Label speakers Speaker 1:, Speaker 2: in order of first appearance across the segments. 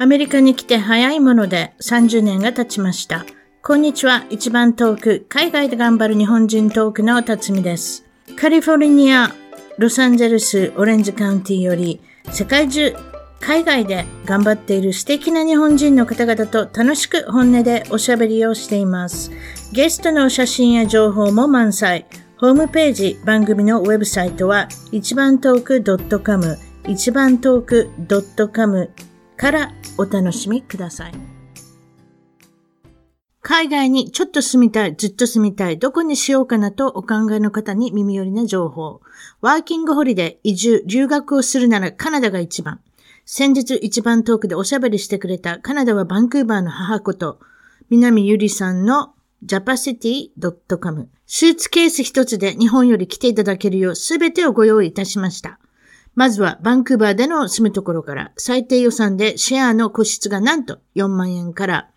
Speaker 1: アメリカに来て早いもので30年が経ちました。こんにちは。一番遠く、海外で頑張る日本人トークの辰巳です。カリフォルニア、ロサンゼルス、オレンジカウンティより、世界中、海外で頑張っている素敵な日本人の方々と楽しく本音でおしゃべりをしています。ゲストの写真や情報も満載。ホームページ、番組のウェブサイトは、一番トーク .com、一番トーク .com からお楽しみください。海外にちょっと住みたい、ずっと住みたい、どこにしようかなとお考えの方に耳寄りな情報。ワーキングホリデー、移住、留学をするならカナダが一番。先日一番遠くでおしゃべりしてくれたカナダはバンクーバーの母子と、南ゆりさんの japacity.com。スーツケース一つで日本より来ていただけるようすべてをご用意いたしました。まずはバンクーバーでの住むところから最低予算でシェアの個室がなんと4万円から、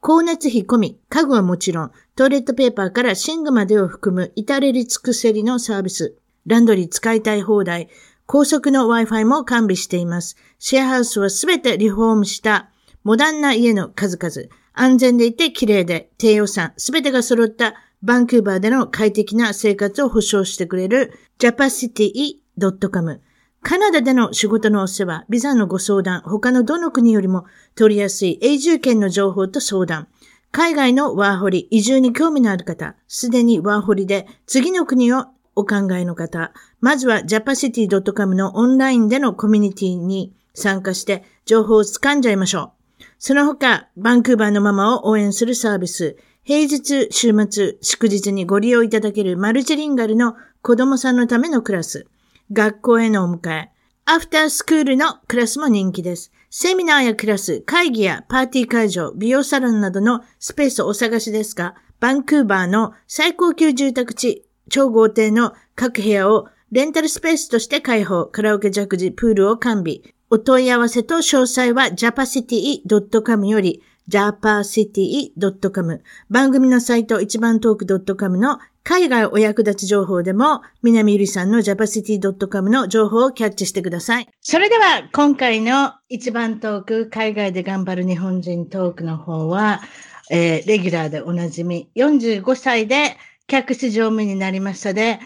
Speaker 1: 光熱費込み、家具はもちろん、トイレットペーパーから寝具までを含む至れり尽くせりのサービス。ランドリー使いたい放題、高速の Wi-Fi も完備しています。シェアハウスはすべてリフォームしたモダンな家の数々。安全でいて綺麗で低予算、すべてが揃ったバンクーバーでの快適な生活を保障してくれる japacity.com。カナダでの仕事のお世話、ビザのご相談、他のどの国よりも取りやすい永住権の情報と相談、海外のワーホリ、移住に興味のある方、すでにワーホリで次の国をお考えの方、まずは japacity.com のオンラインでのコミュニティに参加して情報を掴んじゃいましょう。その他、バンクーバーのママを応援するサービス、平日、週末、祝日にご利用いただけるマルチリンガルの子供さんのためのクラス、学校へのお迎え、アフタースクールのクラスも人気です。セミナーやクラス、会議やパーティー会場、美容サロンなどのスペースをお探しですが、バンクーバーの最高級住宅地、超豪邸の各部屋をレンタルスペースとして開放、カラオケジャグジ、プールを完備。お問い合わせと詳細は japacity.com より japacity.com 番組のサイト一番トーク .com の海外お役立ち情報でも南ゆりさんの japacity.com の情報をキャッチしてください。それでは今回の一番トーク海外で頑張る日本人トークの方は、えー、レギュラーでおなじみ45歳で客室乗務員になりましたで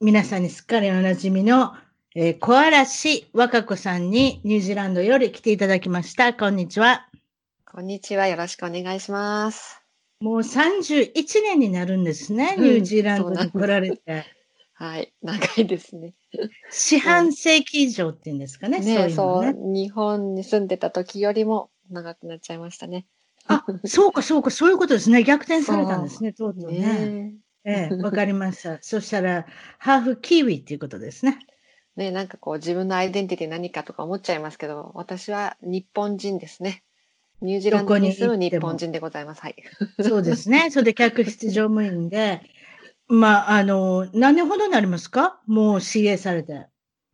Speaker 1: 皆さんにすっかりおなじみのえー、小嵐和歌子さんにニュージーランドより来ていただきました。こんにちは。
Speaker 2: こんにちは。よろしくお願いします。
Speaker 1: もう31年になるんですね。ニュージーランドに来られて。
Speaker 2: はい。長いですね。
Speaker 1: 四半世紀以上っていうんですかね。
Speaker 2: ねそうそう、日本に住んでた時よりも長くなっちゃいましたね。
Speaker 1: あ、そうかそうか、そういうことですね。逆転されたんですね、とうとうね。ええ、わかりました。そしたら、ハーフキウイっていうことですね。
Speaker 2: ね、なんかこう自分のアイデンティティ何かとか思っちゃいますけど、私は日本人ですね。ニュージーランドに住む日本人でございます。はい。
Speaker 1: そうですね。それで客室乗務員で、まあ、あの、何年ほどになりますか？もう CA されて。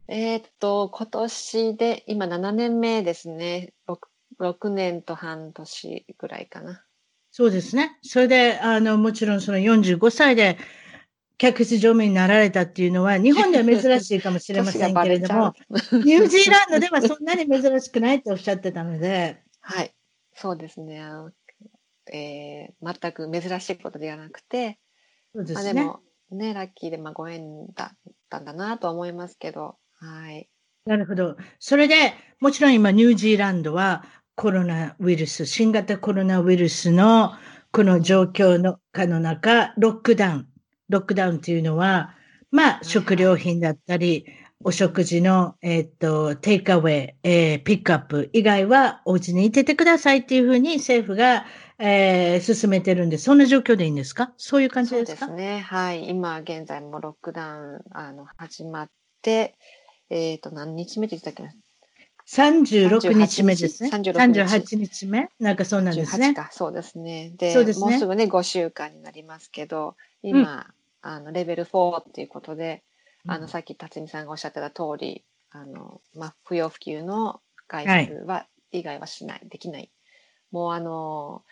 Speaker 2: えー、っと、今年で、今7年目ですね。6, 6年と半年ぐらいかな。
Speaker 1: そうですね。それで、あの、もちろんその45歳で客室乗務員になられたっていうのは、日本では珍しいかもしれませんけれども、ニュージーランドではそんなに珍しくないっておっしゃってたので。
Speaker 2: はい。そうですね。あのえー、全く珍しいことではなくて、そうですね。まあ、でも、ね、ラッキーで、まあ、ご縁だったんだなと思いますけど、はい。
Speaker 1: なるほど。それで、もちろん今、ニュージーランドはコロナウイルス、新型コロナウイルスのこの状況の下の中、ロックダウン。ロックダウンというのは、まあ、食料品だったり、お食事の、えっ、と、 takeaway、えー、ピックアップ以外はお家にいててくださいっていうふうに政府が、えー、進めてるんで、そんな状況でいいんですか？そういう感じですか？
Speaker 2: そうですね。はい。今現在もロックダウン、あの、始まって、えっ、ー、と、何日目でしたっけ
Speaker 1: 36日目ですね。38日目？なんかそうなんですね。
Speaker 2: か、そうですね。で、そうですね、もうすぐね、5週間になりますけど、今、うん、あの、レベル4っていうことで、あの、さっき辰巳さんがおっしゃってた通り、あの、まあ、不要不急の外出は、以外はしない、できない。もうあの、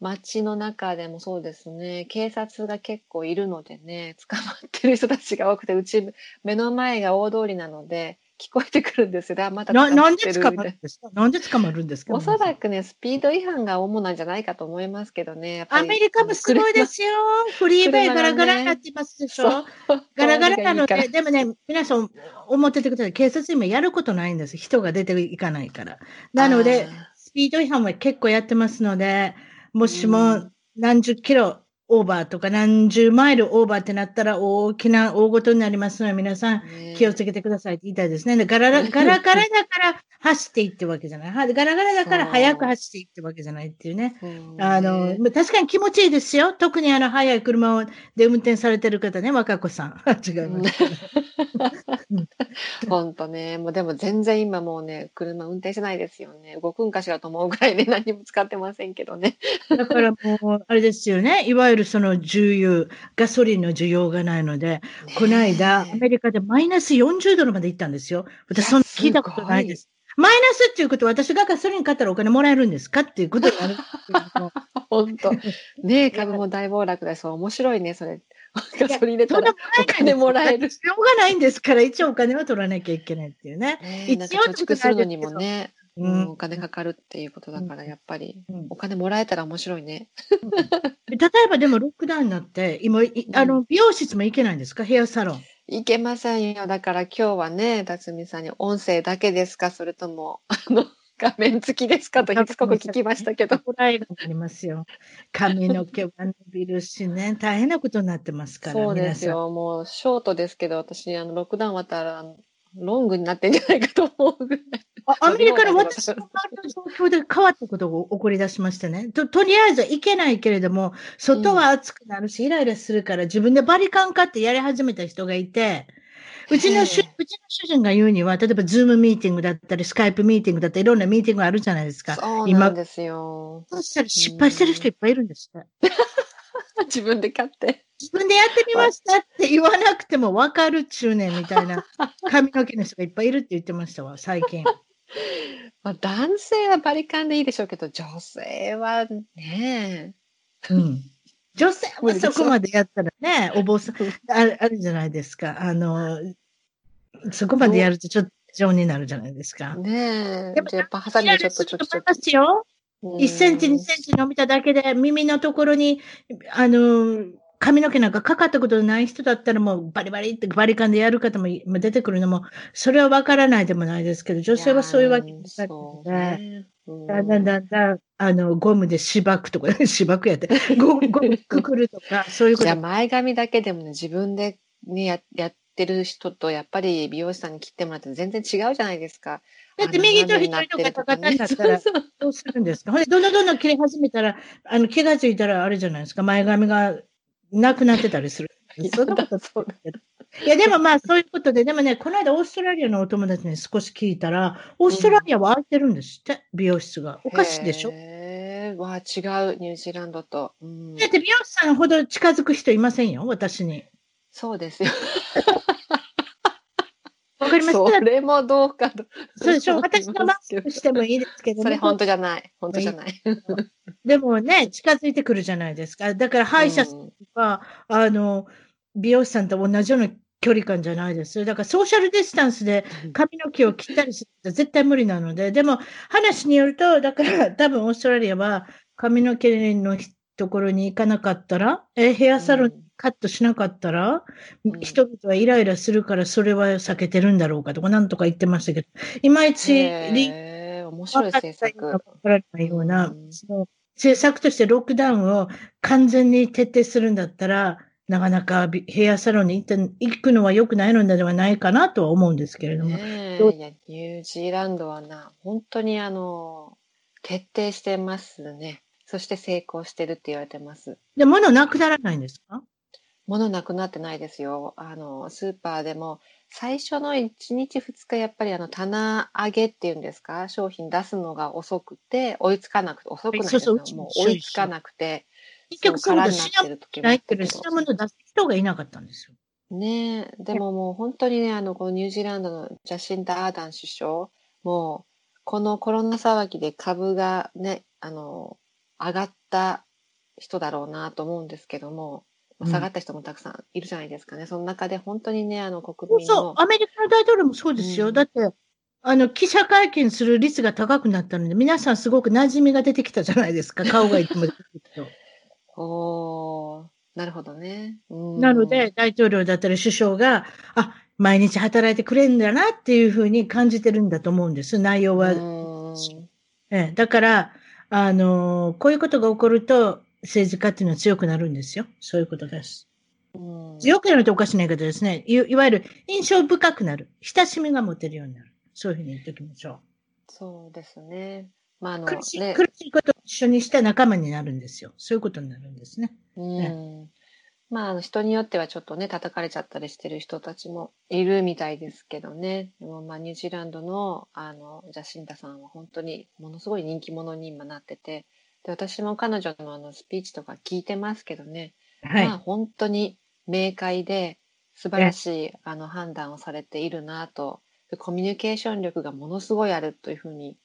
Speaker 2: 街の中でもそうですね、警察が結構いるのでね、捕まってる人たちが多くて、うち、目の前が大通りなので、聞こえてくるんですよ。また
Speaker 1: ななんで捕まるんですか？なんで捕まるんですか？
Speaker 2: おそらくね、スピード違反が主なんじゃないかと思いますけどね。
Speaker 1: アメリカもすごいですよ。フリーウェイガラガラになってますでしょ？ガラガラなので、でもね、皆さん思っててください。警察今やることないんです。人が出ていかないから。なので、スピード違反は結構やってますので、もしも何十キロオーバーとか何十マイルオーバーってなったら大きな大ごとになりますので、皆さん気をつけてくださいって言いたいですね。ガラガラガラガラだから走っていってわけじゃない。ガラガラだから速く走っていってわけじゃないっていうね。あの、確かに気持ちいいですよ。特にあの、速い車で運転されてる方ね、若子さん。違います。
Speaker 2: 本当ね、もうでも全然今もうね、車運転してないですよね。動くんかしらと思うぐらいで 何も使ってませんけどね。
Speaker 1: だからもう、あれですよね。いわゆるその重油、ガソリンの需要がないので、この間、アメリカでマイナス40ドルまで行ったんですよ。私、そんな聞いたことないです。マイナスっていうことは私がガソリン買ったらお金もらえるんですかっていうことになる。
Speaker 2: 本当。ねえ、株も大暴落だそう。面白いね、それ。ガソリン入れたらお金もらえる。
Speaker 1: しょうがないんですから、一応お金は取らなきゃいけないっていうね。
Speaker 2: ね一応貯蓄するのにもね。うん、お金かかるっていうことだから、やっぱり、お金もらえたら面白いね。
Speaker 1: 例えばでもロックダウンになって、今、あの、美容室も行けないんですかヘアサロン。
Speaker 2: 行けませんよ。だから今日はね、辰巳さんに音声だけですか？それとも、あの、画面付きですか？としつこく聞きましたけど。
Speaker 1: こらえがありますよ。髪の毛は伸びるしね、大変なことになってますから。
Speaker 2: そうですよ。もうショートですけど、私、あの、ロックダウン終わったら、ロングになってんじゃないかと思うぐらい。
Speaker 1: アメリカの私の状況で変わったことが起こり出しましてね。と、とりあえず行けないけれども、外は暑くなるし、イライラするから自分でバリカン買ってやり始めた人がいて、うちの主、うちの主人が言うには、例えばズームミーティングだったり、スカイプミーティングだったり、いろんなミーティングあるじゃないですか。
Speaker 2: そうなんですよ。
Speaker 1: そしたら失敗してる人いっぱいいるんですって。
Speaker 2: 自分で買って。
Speaker 1: 自分でやってみましたって言わなくても分かる中年みたいな髪の毛の人がいっぱいいるって言ってましたわ、最近。
Speaker 2: まあ、男性はバリカンでいいでしょうけど、女性はね。
Speaker 1: うん。女性はそこまでやったらね、お坊さん、あるあるじゃないですか。あの、そこまでやるとちょっと常になるじゃないですか。
Speaker 2: ねえ。でもやっぱハサミでちょっとちょっとちょっ
Speaker 1: と。よ。1センチ、2センチ伸びただけで耳のところに、あの、髪の毛なんかかかったことない人だったらもうバリバリってバリカンでやる方も出てくるのも、それはわからないでもないですけど、女性はそういうわけですので、だんだんだんだん、あの、ゴムで芝くとか、芝くやって、ゴム、ゴムくくるとか、そういうこと。じ
Speaker 2: ゃ前髪だけでもね、自分でね、や、やってる人と、やっぱり美容師さんに切ってもらって全然違うじゃないですか。
Speaker 1: だって右と左とか高たんだったら、どうするんですか？ほんで、どんどんどんどん切り始めたら、あの、気がついたらあれじゃないですか、前髪がなくなってたりする。そんなことそうだけど。いや、でもまあ、そういうことで、でもね、この間オーストラリアのお友達に少し聞いたら、オーストラリアは空いてるんですって、美容室が。おかしいでしょ？
Speaker 2: へー、わ違う、ニュージーランドと。
Speaker 1: うん、だって美容師さんほど近づく人いませんよ、私に。
Speaker 2: そうですよ。
Speaker 1: わかりますそ
Speaker 2: れもどうかと。
Speaker 1: そうでしょ私のマスクしてもいいですけど、
Speaker 2: ね、それ本当じゃない。本当じゃない。
Speaker 1: でもね、近づいてくるじゃないですか。だから歯医者さんとか、うん、あの、美容師さんと同じような距離感じゃないです。だからソーシャルディスタンスで髪の毛を切ったりすると絶対無理なので、でも話によると、だから多分オーストラリアは髪の毛のところに行かなかったら、えヘアサロンカットしなかったら、うん、人々はイライラするからそれは避けてるんだろうかとか、なんとか言ってましたけど、いまいち、
Speaker 2: 面白い政策。わ
Speaker 1: からないような、うん、その政策としてロックダウンを完全に徹底するんだったら、なかなかヘアサロンに行って行くのは良くないのではないかなとは思うんですけれども。
Speaker 2: ね、いやニュージーランドはな、本当にあの、徹底してますね。そして成功してるって言われてます。
Speaker 1: で、物なくならないんですか？
Speaker 2: 物なくなってないですよ。あの、スーパーでも、最初の1日2日やっぱりあの棚上げっていうんですか？商品出すのが遅くて追いつかなくて遅くないですそうそうもう追いつかなくて
Speaker 1: 結局そうだ品物ないけど品物出す人がいなかったんですよ。
Speaker 2: ねえでももう本当にねあのこのニュージーランドのジャシンダ・アーダン首相もうこのコロナ騒ぎで株がねあの上がった人だろうなと思うんですけども下がった人もたくさんいるじゃないですかね。うん、その中で本当にね、あの国民
Speaker 1: の。そう、アメリカの大統領もそうですよ。うん、だって、あの、記者会見する率が高くなったので、皆さんすごく馴染みが出てきたじゃないですか。顔がいつも出てき
Speaker 2: おー、なるほどね。
Speaker 1: なので、大統領だったり首相が、あ、毎日働いてくれるんだなっていうふうに感じてるんだと思うんです、内容は。ええ、だから、あのこういうことが起こると、政治家っていうのは強くなるんですよ。そういうことです。強くなるとおかしな言い方ですねい。いわゆる印象深くなる。親しみが持てるようになる。そういうふうに言っておきましょう。
Speaker 2: そうですね。まあ、あの、
Speaker 1: 苦しい、ね、苦しいことを一緒にして仲間になるんですよ。そういうことになるんですね。
Speaker 2: うん。ね、まあ、人によってはちょっとね、叩かれちゃったりしてる人たちもいるみたいですけどね。でもまあ、ニュージーランドの、あの、ジャシンタさんは本当にものすごい人気者に今なってて、で、私も彼女のあの、スピーチとか聞いてますけどね。はい。まあ、本当に明快で素晴らしい、あの、判断をされているなと、コミュニケーション力がものすごいあるというふうに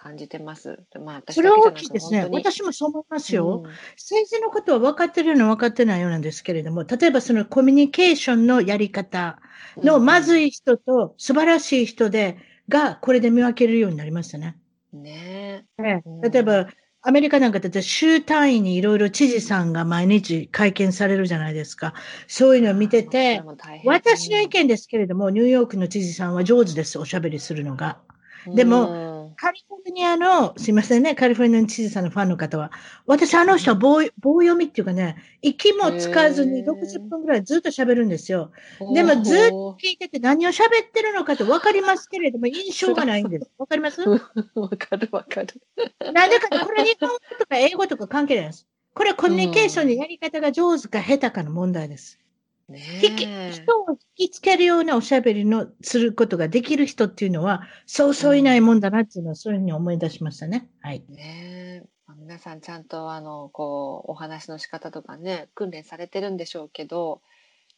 Speaker 2: 感じてます。
Speaker 1: まあ、私それは大きいですね。私もそう思いますよ、うん、政治のことは分かってるような分かってないようなんですけれども、例えばそのコミュニケーションのやり方のまずい人と素晴らしい人で、がこれで見分けるようになりましたね。
Speaker 2: ね
Speaker 1: え。例えば、アメリカなんかだって州単位にいろいろ知事さんが毎日会見されるじゃないですか。そういうのを見てて、私の意見ですけれども、ニューヨークの知事さんは上手です、おしゃべりするのが。でも、カリフォルニアの、すいませんね、カリフォルニアの知事さんのファンの方は、私あの人は棒棒読みっていうかね、息もつかずに60分ぐらいずっと喋るんですよ。でもずっと聞いてて何を喋ってるのかってわかりますけれども、印象がないんです。わかります？わ
Speaker 2: かるわかる。
Speaker 1: なんでかこれ日本語とか英語とか関係ないです。これはコミュニケーションのやり方が上手か下手かの問題です。引き、人を引きつけるようなおしゃべりのすることができる人っていうのは、そうそういないもんだなっていうのは、そういうふうに思い出しましたね。はい。
Speaker 2: ね皆さんちゃんと、あの、こう、お話の仕方とかね、訓練されてるんでしょうけど、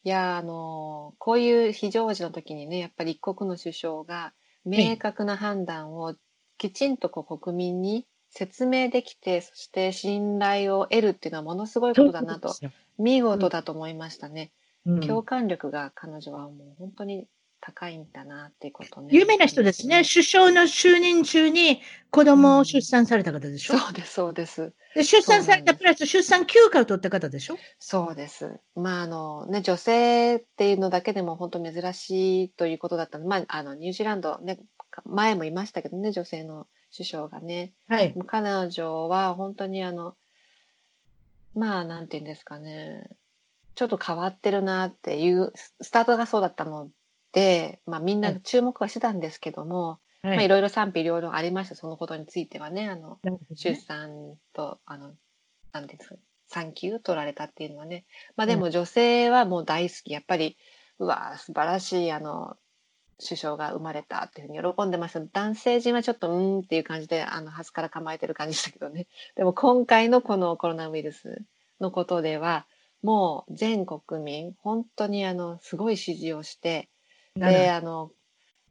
Speaker 2: いや、あの、こういう非常時の時にね、やっぱり一国の首相が明確な判断をきちんとこう国民に説明できて、そして信頼を得るっていうのはものすごいことだなと、見事だと思いましたね。うん、共感力が彼女はもう本当に高いんだなっていうことね。
Speaker 1: 有名な人ですね。首相の就任中に子供を出産された方でしょ、
Speaker 2: うん、そうです、そうです。
Speaker 1: で出産されたプラス出産休暇を取った方でしょ？
Speaker 2: そうです。まああのね、女性っていうのだけでも本当珍しいということだったので、まああのニュージーランドね、前もいましたけどね、女性の首相がね。
Speaker 1: はい。
Speaker 2: 彼女は本当にあの、まあなんて言うんですかね、ちょっと変わってるなっていうスタートがそうだったので、まあ、みんな注目はしてたんですけども、はい。まあ、いろいろ賛否両論ありました。そのことについてはねあの、ね、出産とあのなんですか産休取られたっていうのはね、まあ、でも女性はもう大好き。やっぱりうわ素晴らしいあの首相が生まれたっていうふうに喜んでました。男性陣はちょっとうんっていう感じであの端から構えてる感じでしたけどね。でも今回のこのコロナウイルスのことではもう全国民、本当にあの、すごい支持をして、で、あの、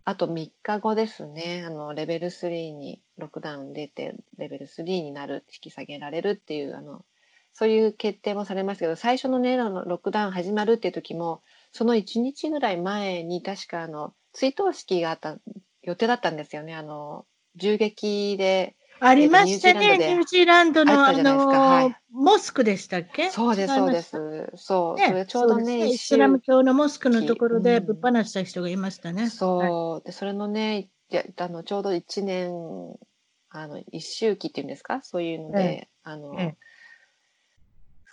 Speaker 2: あと3日後ですね、あの、レベル3に、ロックダウン出て、レベル3になる、引き下げられるっていう、あの、そういう決定もされましたけど、最初のね、あの、ロックダウン始まるっていう時も、その1日ぐらい前に確かあの、追悼式があった予定だったんですよね。あの、銃撃で
Speaker 1: ありましたね、ニュージーランドのあの、はい、モスクでしたっけ？
Speaker 2: そうです、そうです。そう、ね、それちょうどね、
Speaker 1: イスラム教のモスクのところでぶっ放した人がいましたね。うん、
Speaker 2: そう、はい、で、それのね、やあのちょうど1年、あの、一周期っていうんですか？そういうので、ええ、あの、え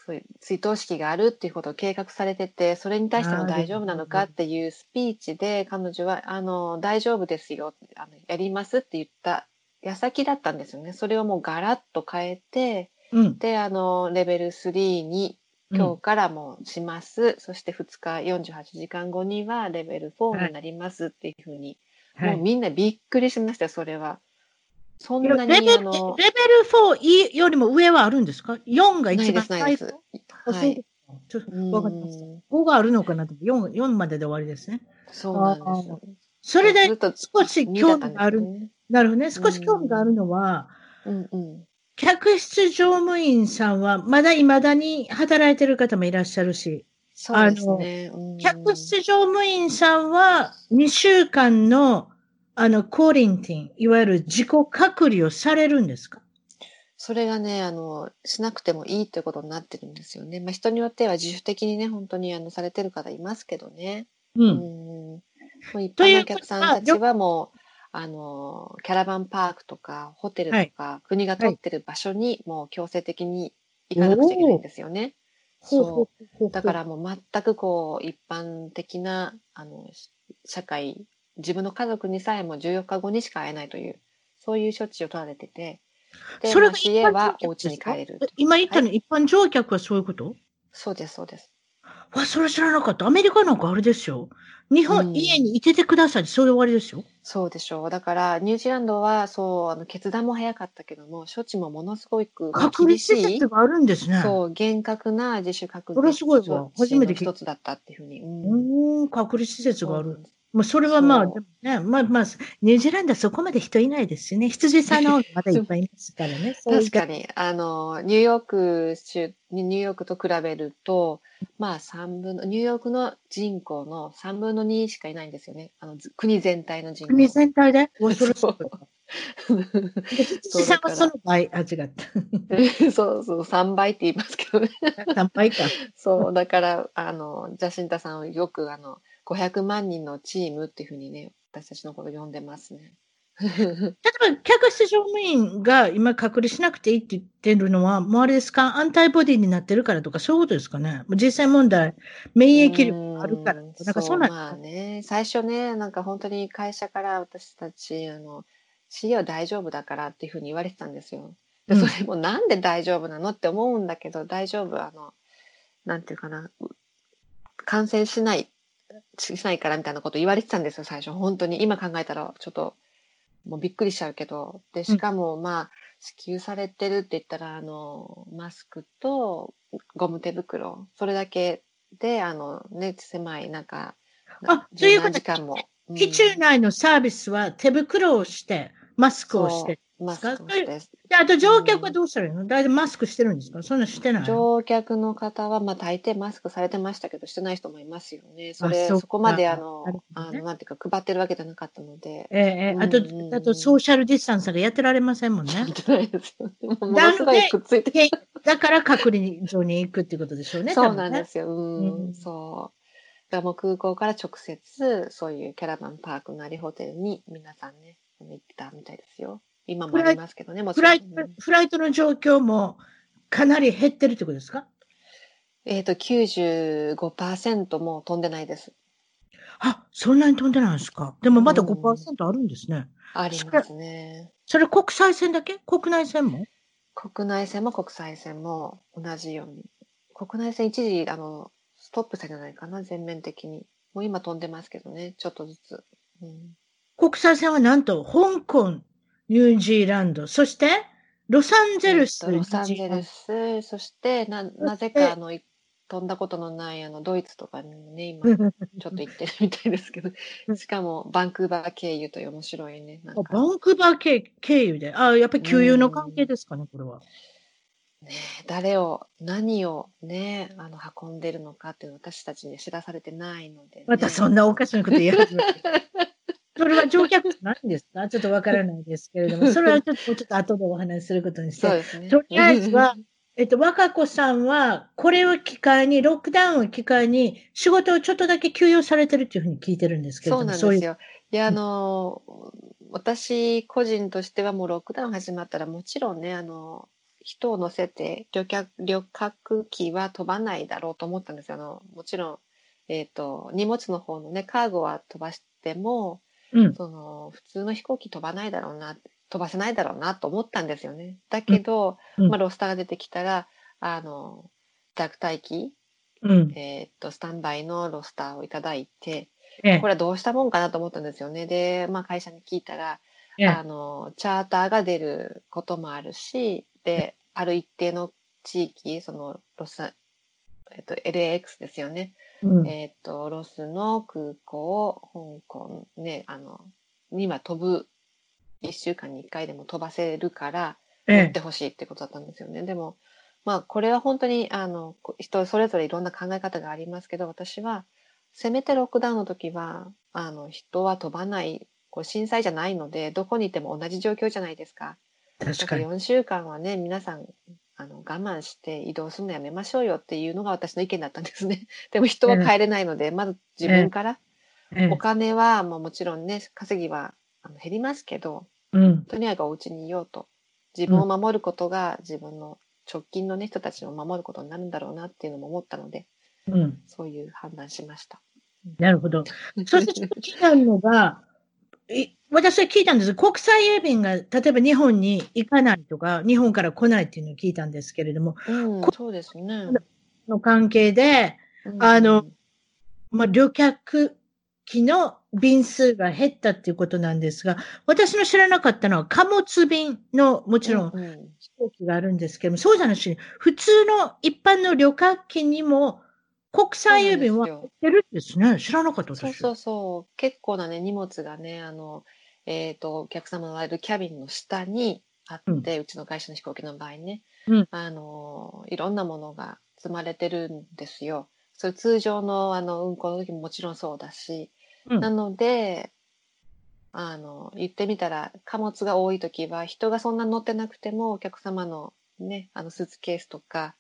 Speaker 2: そういう追悼式があるっていうことを計画されてて、それに対しても大丈夫なのかっていうスピーチで、彼女は、あの、大丈夫ですよ、あのやりますって言った矢先だったんですよね。それをもうガラッと変えて、うん、で、あの、レベル3に今日からもします。うん、そして2日48時間後にはレベル4になりますっていうふうに、はい、もうみんなびっくりしました、それは。
Speaker 1: そんなにレベル、レベル4よりも上はあるんですか ?4 が一番
Speaker 2: ないです、ない。
Speaker 1: ちょっとわかります。5があるのかなと。4、4までで終わりですね。
Speaker 2: そうなんですよ。
Speaker 1: それで少し興味がある。なるほどね。少し興味があるのは、うんうん、客室乗務員さんは、まだ未だに働いてる方もいらっしゃるし、
Speaker 2: そうですね。
Speaker 1: 客室乗務員さんは、2週間の、あの、コーリンティン、いわゆる自己隔離をされるんですか？
Speaker 2: それがね、あの、しなくてもいいということになってるんですよね。まあ、人によっては自主的にね、本当にあの、されてる方いますけどね。うん。うん一般のお客さんたちはもう、あの、キャラバンパークとか、ホテルとか、はい、国が取ってる場所に、もう強制的に行かなくちゃいけないんですよね。そう。だからもう全くこう、一般的な、あの、社会、自分の家族にさえも14日後にしか会えないという、そういう処置を取られてて、で、それが家はお家に帰れる。
Speaker 1: 今言ったの、はい、一般乗客はそういうこと？
Speaker 2: そうです、そうです。
Speaker 1: わ、それ知らなかった。アメリカなんかあれですよ。日本、うん、家にいててください。それで終わりですよ。
Speaker 2: そうでしょう。だから、ニュージーランドは、そう、あの、決断も早かったけども、処置もものすごく
Speaker 1: 隔離施設があるんですね。
Speaker 2: そう、厳格な自主隔
Speaker 1: 離。それすごいわ。初めて
Speaker 2: 一つだったっていうふうに。
Speaker 1: うん、隔離施設がある。もうそれはまあ、ね、まあまあ、ニュージーランドはそこまで人いないですしね。羊さんの まだいっぱいいますからね。
Speaker 2: 確かに。あの、ニューヨーク州、ニューヨークと比べると、まあ3分の、ニューヨークの人口の3分の2しかいないんですよね。あの、国全体の人口。
Speaker 1: 国全体で？そう。羊さんはその倍、あ、違った。
Speaker 2: そうそう、3倍って言いますけどね。
Speaker 1: 3倍か。
Speaker 2: そう、だから、あの、ジャシンタさんをよく、あの、500万人のチームっていうふうにね、私たちのこと呼んでますね。
Speaker 1: 例 えば、客室乗務員が今隔離しなくていいって言ってるのは、もうあれですか、アンタイボディになってるからとか、そういうことですかね？実際問題、免疫力あるから。なんかそんな。
Speaker 2: まあね、最初ね、なんか本当に会社から私たち、あの、CA は大丈夫だからっていうふうに言われてたんですよ。で、それもなんで大丈夫なのって思うんだけど、大丈夫、あの、なんていうかな、感染しないしないからみたいなこと言われてたんですよ、最初。本当に。今考えたら、ちょっと、もうびっくりしちゃうけど。で、しかも、まあ、支給されてるって言ったら、あの、マスクとゴム手袋。それだけで、あの、ね、狭い、なんか、
Speaker 1: あ、そういうこと時間も。基中内のサービスは手袋をして、マスクをして。マスクです。で、あと乗客はどうしたらいいの、うん、大体マスクしてるんですか？そんなしてない？
Speaker 2: 乗客の方は、まあ大抵マスクされてましたけど、してない人もいますよね。それ、そこまであの、あ、ね、の、なんていうか配ってるわけじゃなかったので。
Speaker 1: ええー、あと、あとソーシャルディスタンスがやってられませんもんね。やってないですよ。ものすごいくっついてだから隔離所に行くっていうことでしょうね。
Speaker 2: そうなんですよ。うん、うん、そう。だからもう空港から直接、そういうキャラバンパークなりホテルに皆さんね、行ったみたいですよ。今もありますけどね、も
Speaker 1: フライト、フライトの状況もかなり減ってるってことですか？
Speaker 2: えっ、ー、と、95%も飛んでないです。
Speaker 1: あ、そんなに飛んでないんですか？でもまだ5%あるんですね。
Speaker 2: うん、ありますね。
Speaker 1: それ国際線だけ？国内線も？
Speaker 2: 国内線も国際線も同じように。国内線一時、あの、ストップしたんじゃないかな、全面的に。もう今飛んでますけどね、ちょっとずつ。
Speaker 1: うん、国際線はなんと、香港、ニュージーランド、そして、ロサンゼルス。
Speaker 2: ロサンゼルス、そして、な、なぜか、あの、飛んだことのない、あの、ドイツとかにもね、今、ちょっと行ってるみたいですけど、しかも、バンクーバー経由という面白いね。
Speaker 1: バンクーバー経経由で？あ、やっぱり給油の関係ですかね、これは。
Speaker 2: ね誰を、何をね、あの、運んでるのかっていうの私たちに知らされてないので、ね、
Speaker 1: またそんなおかしなこと言われる。それは乗客なんですか？ちょっとわからないですけれども、それはちょっと、ちょっと後でお話しすることにして。ね。とりあえずは、えっと、若子さんは、これを機会に、ロックダウンを機会に、仕事をちょっとだけ休養されてるっていうふうに聞いてるんですけれど
Speaker 2: も。そうなんですよ。いや、あの、私個人としてはもうロックダウン始まったらもちろんね、あの、人を乗せて旅客、旅客機は飛ばないだろうと思ったんですよ。あの、もちろん、えっ、ー、と、荷物の方のね、カーゴは飛ばしても、うん、その普通の飛行機飛ばないだろうな飛ばせないだろうなと思ったんですよね。だけど、うん、まあ、ロスターが出てきたらあの自待機、うん、えー、っとスタンバイのロスターをいただいて、ええ、これはどうしたもんかなと思ったんですよね。で、まあ、会社に聞いたら、え、あのチャーターが出ることもあるしである一定の地域そのロス、えっと、LAX ですよね。うん、えっ、ー、と、ロスの空港、香港、ね、あの、今飛ぶ、1週間に1回でも飛ばせるから、やってほしいってことだったんですよね。ええ、でも、まあ、これは本当に、あの、人それぞれいろんな考え方がありますけど、私は、せめてロックダウンの時は、あの、人は飛ばない、これ震災じゃないので、どこにいても同じ状況じゃないですか。
Speaker 1: 確かに。
Speaker 2: 4週間はね、皆さん、あの、我慢して移動するのやめましょうよっていうのが私の意見だったんですね。でも人は帰れないので、まず自分から、お金はもうもちろんね、稼ぎはあの減りますけど、
Speaker 1: うん、
Speaker 2: とにかくお家にいようと。自分を守ることが自分の直近のね、人たちを守ることになるんだろうなっていうのも思ったので、
Speaker 1: うん、
Speaker 2: そういう判断しました。
Speaker 1: なるほど。そして気になるのが、私は聞いたんです。国際郵便が、例えば日本に行かないとか、日本から来ないっていうのを聞いたんですけれども、
Speaker 2: うん、そうですね。
Speaker 1: の関係で、うん、あの、まあ、旅客機の便数が減ったっていうことなんですが、私の知らなかったのは貨物便の、もちろん飛行機があるんですけども、うんうん、そうじゃなし普通の一般の旅客機にも国際郵便は売ってるんですね。知らなかった
Speaker 2: そうそうそう。結構なね、荷物がね、あの、えっ、ー、と、お客様のあるキャビンの下にあって、うん、うちの会社の飛行機の場合ね、
Speaker 1: うん、
Speaker 2: あの、いろんなものが積まれてるんですよ。それ通常のあの運行の時ももちろんそうだし、うん、なので、あの、言ってみたら、貨物が多い時は、人がそんな乗ってなくても、お客様のね、あの、スーツケースとか、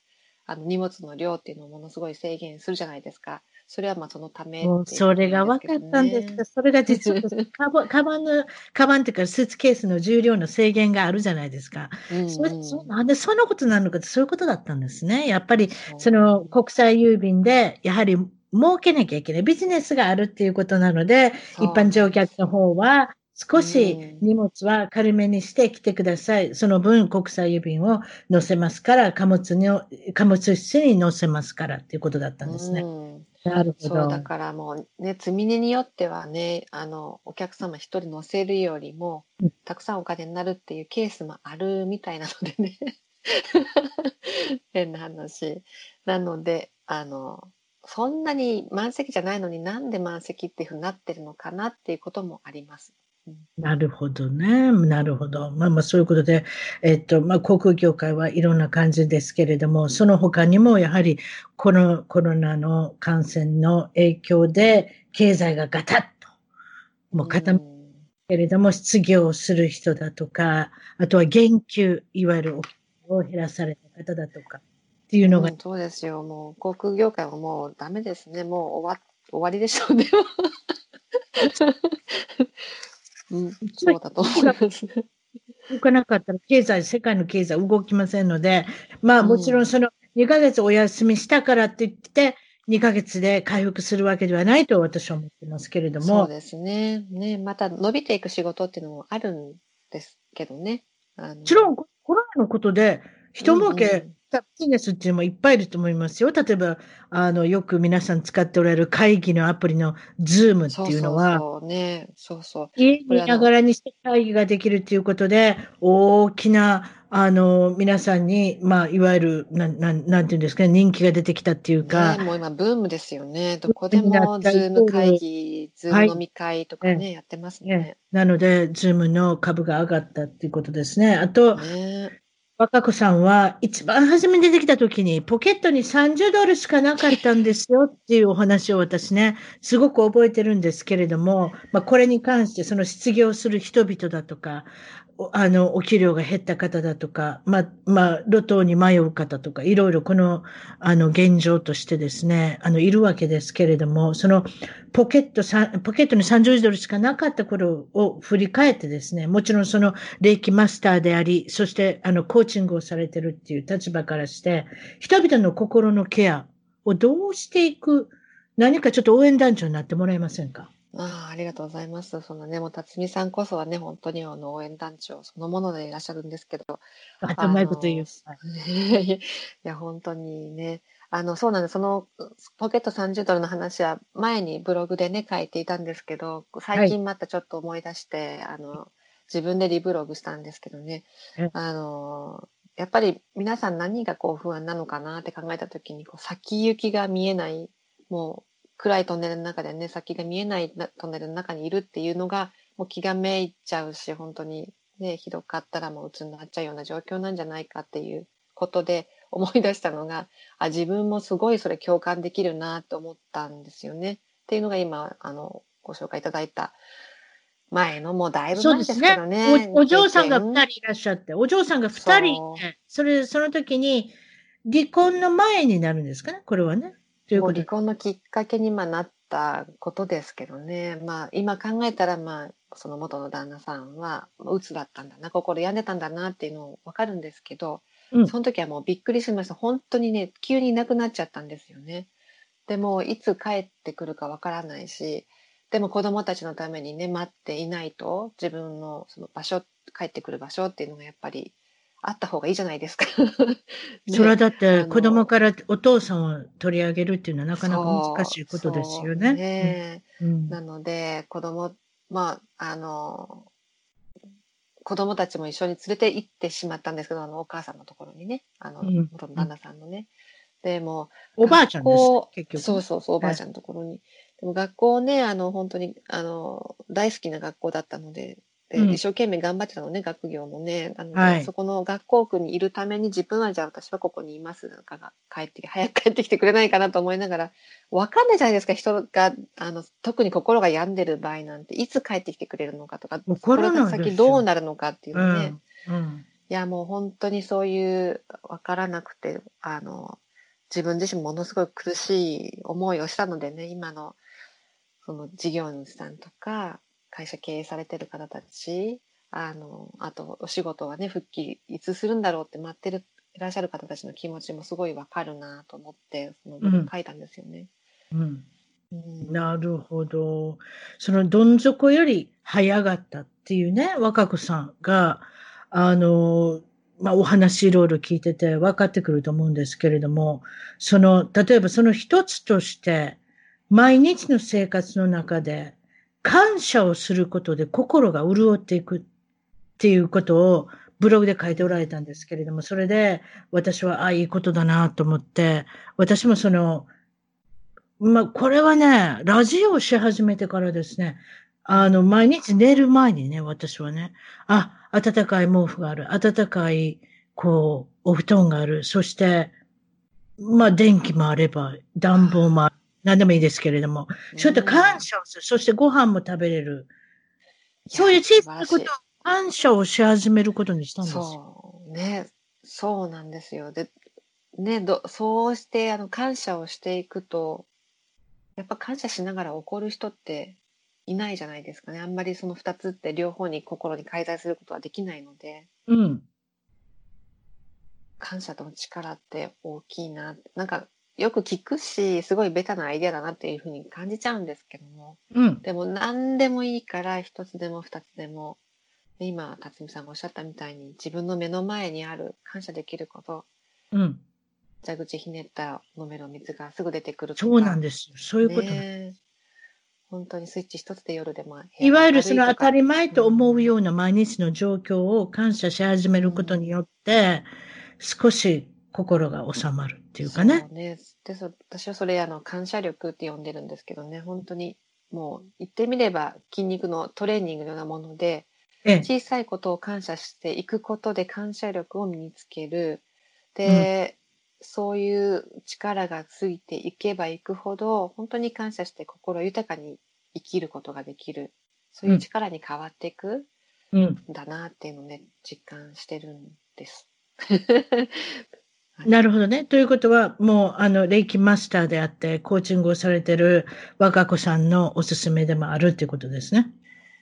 Speaker 2: あの荷物の量っていうのをものすごい制限するじゃないですか。それはまあそのため、
Speaker 1: ね、それが分かったんですかそれが実はカバカバンの、カバンっていうかスーツケースの重量の制限があるじゃないですか。うんうん、それそなんでそんなことなのかってそういうことだったんですね。やっぱりその国際郵便でやはり儲けなきゃいけない。ビジネスがあるっていうことなので、一般乗客の方は少し荷物は軽めにして来てください。その分国際郵便を載せますから、貨物に、貨物室に載せますからっていうことだったんですね。なるほど。
Speaker 2: そうだからもうね、積み荷によってはね、あの、お客様一人乗せるよりも、たくさんお金になるっていうケースもあるみたいなのでね。変な話。なので、あの、そんなに満席じゃないのになんで満席っていうふうになってるのかなっていうこともあります。
Speaker 1: なるほどね。なるほど。まあまあそういうことで、えっと、まあ航空業界はいろんな感じですけれども、その他にもやはりこのコロナの感染の影響で経済がガタッと、もう傾くけれども、失業する人だとか、あとは減給、いわゆるおを減らされた方だとかっていうのが、
Speaker 2: うん、そうですよ。もう航空業界はもうダメですね。もう終わ終わりでしょうね。うん、そうだと思います。
Speaker 1: 動かなかったら経済、世界の経済動きませんので、まあもちろんその2ヶ月お休みしたからって言って、2ヶ月で回復するわけではないと私は思ってますけれども。
Speaker 2: そうですね。ね、また伸びていく仕事っていうのもあるんですけどね。
Speaker 1: もちろんコロナのことで人儲けビジネスっていうのもいっぱいいると思いますよ。例えば、あの、よく皆さん使っておられる会議のアプリのズームっていうのは、
Speaker 2: そうそうね、そうそう。
Speaker 1: 家にいながらにして会議ができるっていうことで、大きな、あの、皆さんに、まあ、いわゆる、なん、なん、なんていうんですか、人気が出てきたっていうか。
Speaker 2: ね、もう今、ブームですよね。どこでも、 Zoom会議、 Zoom飲み会とかね、はい、やってますね、ね、
Speaker 1: なので、 Zoomの株が上がったっていうことですね。あと、ね若子さんは一番初めに出てきた時にポケットに30ドルしかなかったんですよっていうお話を私ね、すごく覚えてるんですけれども、まあ、これに関してその失業する人々だとか、あの、お給料が減った方だとか、ま、まあ、路頭に迷う方とか、いろいろこの、あの、現状としてですね、あの、いるわけですけれども、その、ポケットさ、ポケットに30ドルしかなかった頃を振り返ってですね、もちろんその、霊気マスターであり、そして、あの、コーチングをされてるっていう立場からして、人々の心のケアをどうしていく、何かちょっと応援団長になってもらえませんか？
Speaker 2: ああ、ありがとうございます。そのね、もう辰巳さんこそはね、本当にあの応援団長そのものでいらっしゃるんですけど。
Speaker 1: あとうまいこと言う。
Speaker 2: いや、本当にね、あの、そうなんです。そのポケット30ドルの話は前にブログでね、書いていたんですけど、最近またちょっと思い出して、はい、あの、自分でリブログしたんですけどね、あの、やっぱり皆さん何がこう不安なのかなって考えた時に、こう先行きが見えない、もう暗いトンネルの中でね、先が見えないトンネルの中にいるっていうのが、もう気がめいっちゃうし、本当にね、ひどかったらもう鬱になっちゃうような状況なんじゃないかっていうことで思い出したのが、あ、自分もすごいそれ共感できるなと思ったんですよね。っていうのが今、あの、ご紹介いただいた前のもうだいぶ前ですけどね。
Speaker 1: ねお。お嬢さんが二人いらっしゃって、お嬢さんが二人それ、その時に、離婚の前になるんですかね、これはね。
Speaker 2: という離婚のきっかけにまあなったことですけどね。まあ今考えたらまあその元の旦那さんは鬱だったんだな、心病んでたんだなっていうのわかるんですけど、うん、その時はもうびっくりしました。本当にね、急にいなくなっちゃったんですよね。でもいつ帰ってくるかわからないし、でも子供たちのためにね、待っていないと自分のその場所、帰ってくる場所っていうのがやっぱりあった方がいいじゃないですか。ね、
Speaker 1: それはだって子供からお父さんを取り上げるっていうのはなかなか難しいことですよね。
Speaker 2: ね。うん、なので子供、まあ、あの、子供たちも一緒に連れて行ってしまったんですけど、あのお母さんのところにね、あの、元の旦那さんのね。でも、
Speaker 1: おばあちゃんです結局。
Speaker 2: そうそうそう、おばあちゃんのところに。でも学校ね、あの、本当に、あの、大好きな学校だったので、で、一生懸命頑張ってたのね、学業もね。なので、はい、そこの学校区にいるために自分はじゃあ私はここにいますとかが帰ってき早く帰ってきてくれないかなと思いながら、わかんないじゃないですか、人が、あの、特に心が病んでる場合なんて、いつ帰ってきてくれるのかとか、これが先どうなるのかっていうのね。うん、うん、いや、もう本当にそういう、わからなくて、あの、自分自身ものすごい苦しい思いをしたのでね、今の、その事業主さんとか、会社経営されてる方たち、あの、あとお仕事はね、復帰いつするんだろうって待ってる、いらっしゃる方たちの気持ちもすごいわかるなと思って、その文書いたんですよね。
Speaker 1: うん。うん、なるほど。そのどん底より早かったっていうね、若子さんが、あの、まあ、お話いろいろ聞いてて分かってくると思うんですけれども、その、例えばその一つとして、毎日の生活の中で、感謝をすることで心が潤っていくっていうことをブログで書いておられたんですけれども、それで私は、ああ、いいことだなと思って、私もその、まあ、これはね、ラジオをし始めてからですね、あの、毎日寝る前にね、私はね、あ、暖かい毛布がある、暖かい、こう、お布団がある、そして、まあ、電気もあれば、暖房もある。何でもいいですけれども、ちょっと感謝をする。そしてご飯も食べれる。そういう小さなことを感謝をし始めることにしたんですよ。
Speaker 2: そうね。そうなんですよ。で、ね、どそうしてあの感謝をしていくと、やっぱ感謝しながら怒る人っていないじゃないですかね。あんまりその二つって両方に心に介在することはできないので。
Speaker 1: うん。
Speaker 2: 感謝と力って大きいな。なんかよく聞くし、すごいベタなアイデアだなっていうふうに感じちゃうんですけども、
Speaker 1: うん、
Speaker 2: でも何でもいいから一つでも二つでも、今、辰巳さんがおっしゃったみたいに自分の目の前にある感謝できること、
Speaker 1: うん、
Speaker 2: 蛇口ひねった飲める水がすぐ出てくる
Speaker 1: とか。そうなんですよ。そういうことね。
Speaker 2: 本当にスイッチ一つで夜でも。
Speaker 1: いわゆるその当たり前と思うような毎日の状況を感謝し始めることによって、少し心が収まるっていうかね。
Speaker 2: そうねで私はそれあの感謝力って呼んでるんですけどね。本当にもう言ってみれば筋肉のトレーニングのようなもので、ええ、小さいことを感謝していくことで感謝力を身につける。で、うん、そういう力がついていけばいくほど本当に感謝して心豊かに生きることができる。そういう力に変わっていくんだなっていうのをね、実感してるんです。
Speaker 1: なるほどね。ということは、もう、あの、霊気マスターであって、コーチングをされてる若子さんのおすすめでもあるっていうことですね。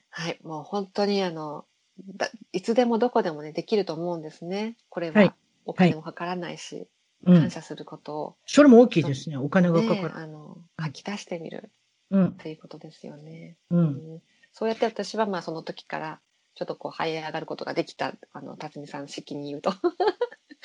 Speaker 2: はい。もう本当に、あの、いつでもどこでもね、できると思うんですね。これは、お金もかからないし、はい、感謝することを、うん、
Speaker 1: それも大きいですね。お金がかかる。ね、
Speaker 2: あの、書き出してみる。
Speaker 1: うん。
Speaker 2: っていうことですよね。
Speaker 1: うん。うん、
Speaker 2: そうやって私は、まあ、その時から、ちょっとこう、這い上がることができた、あの、辰巳さん式に言うと。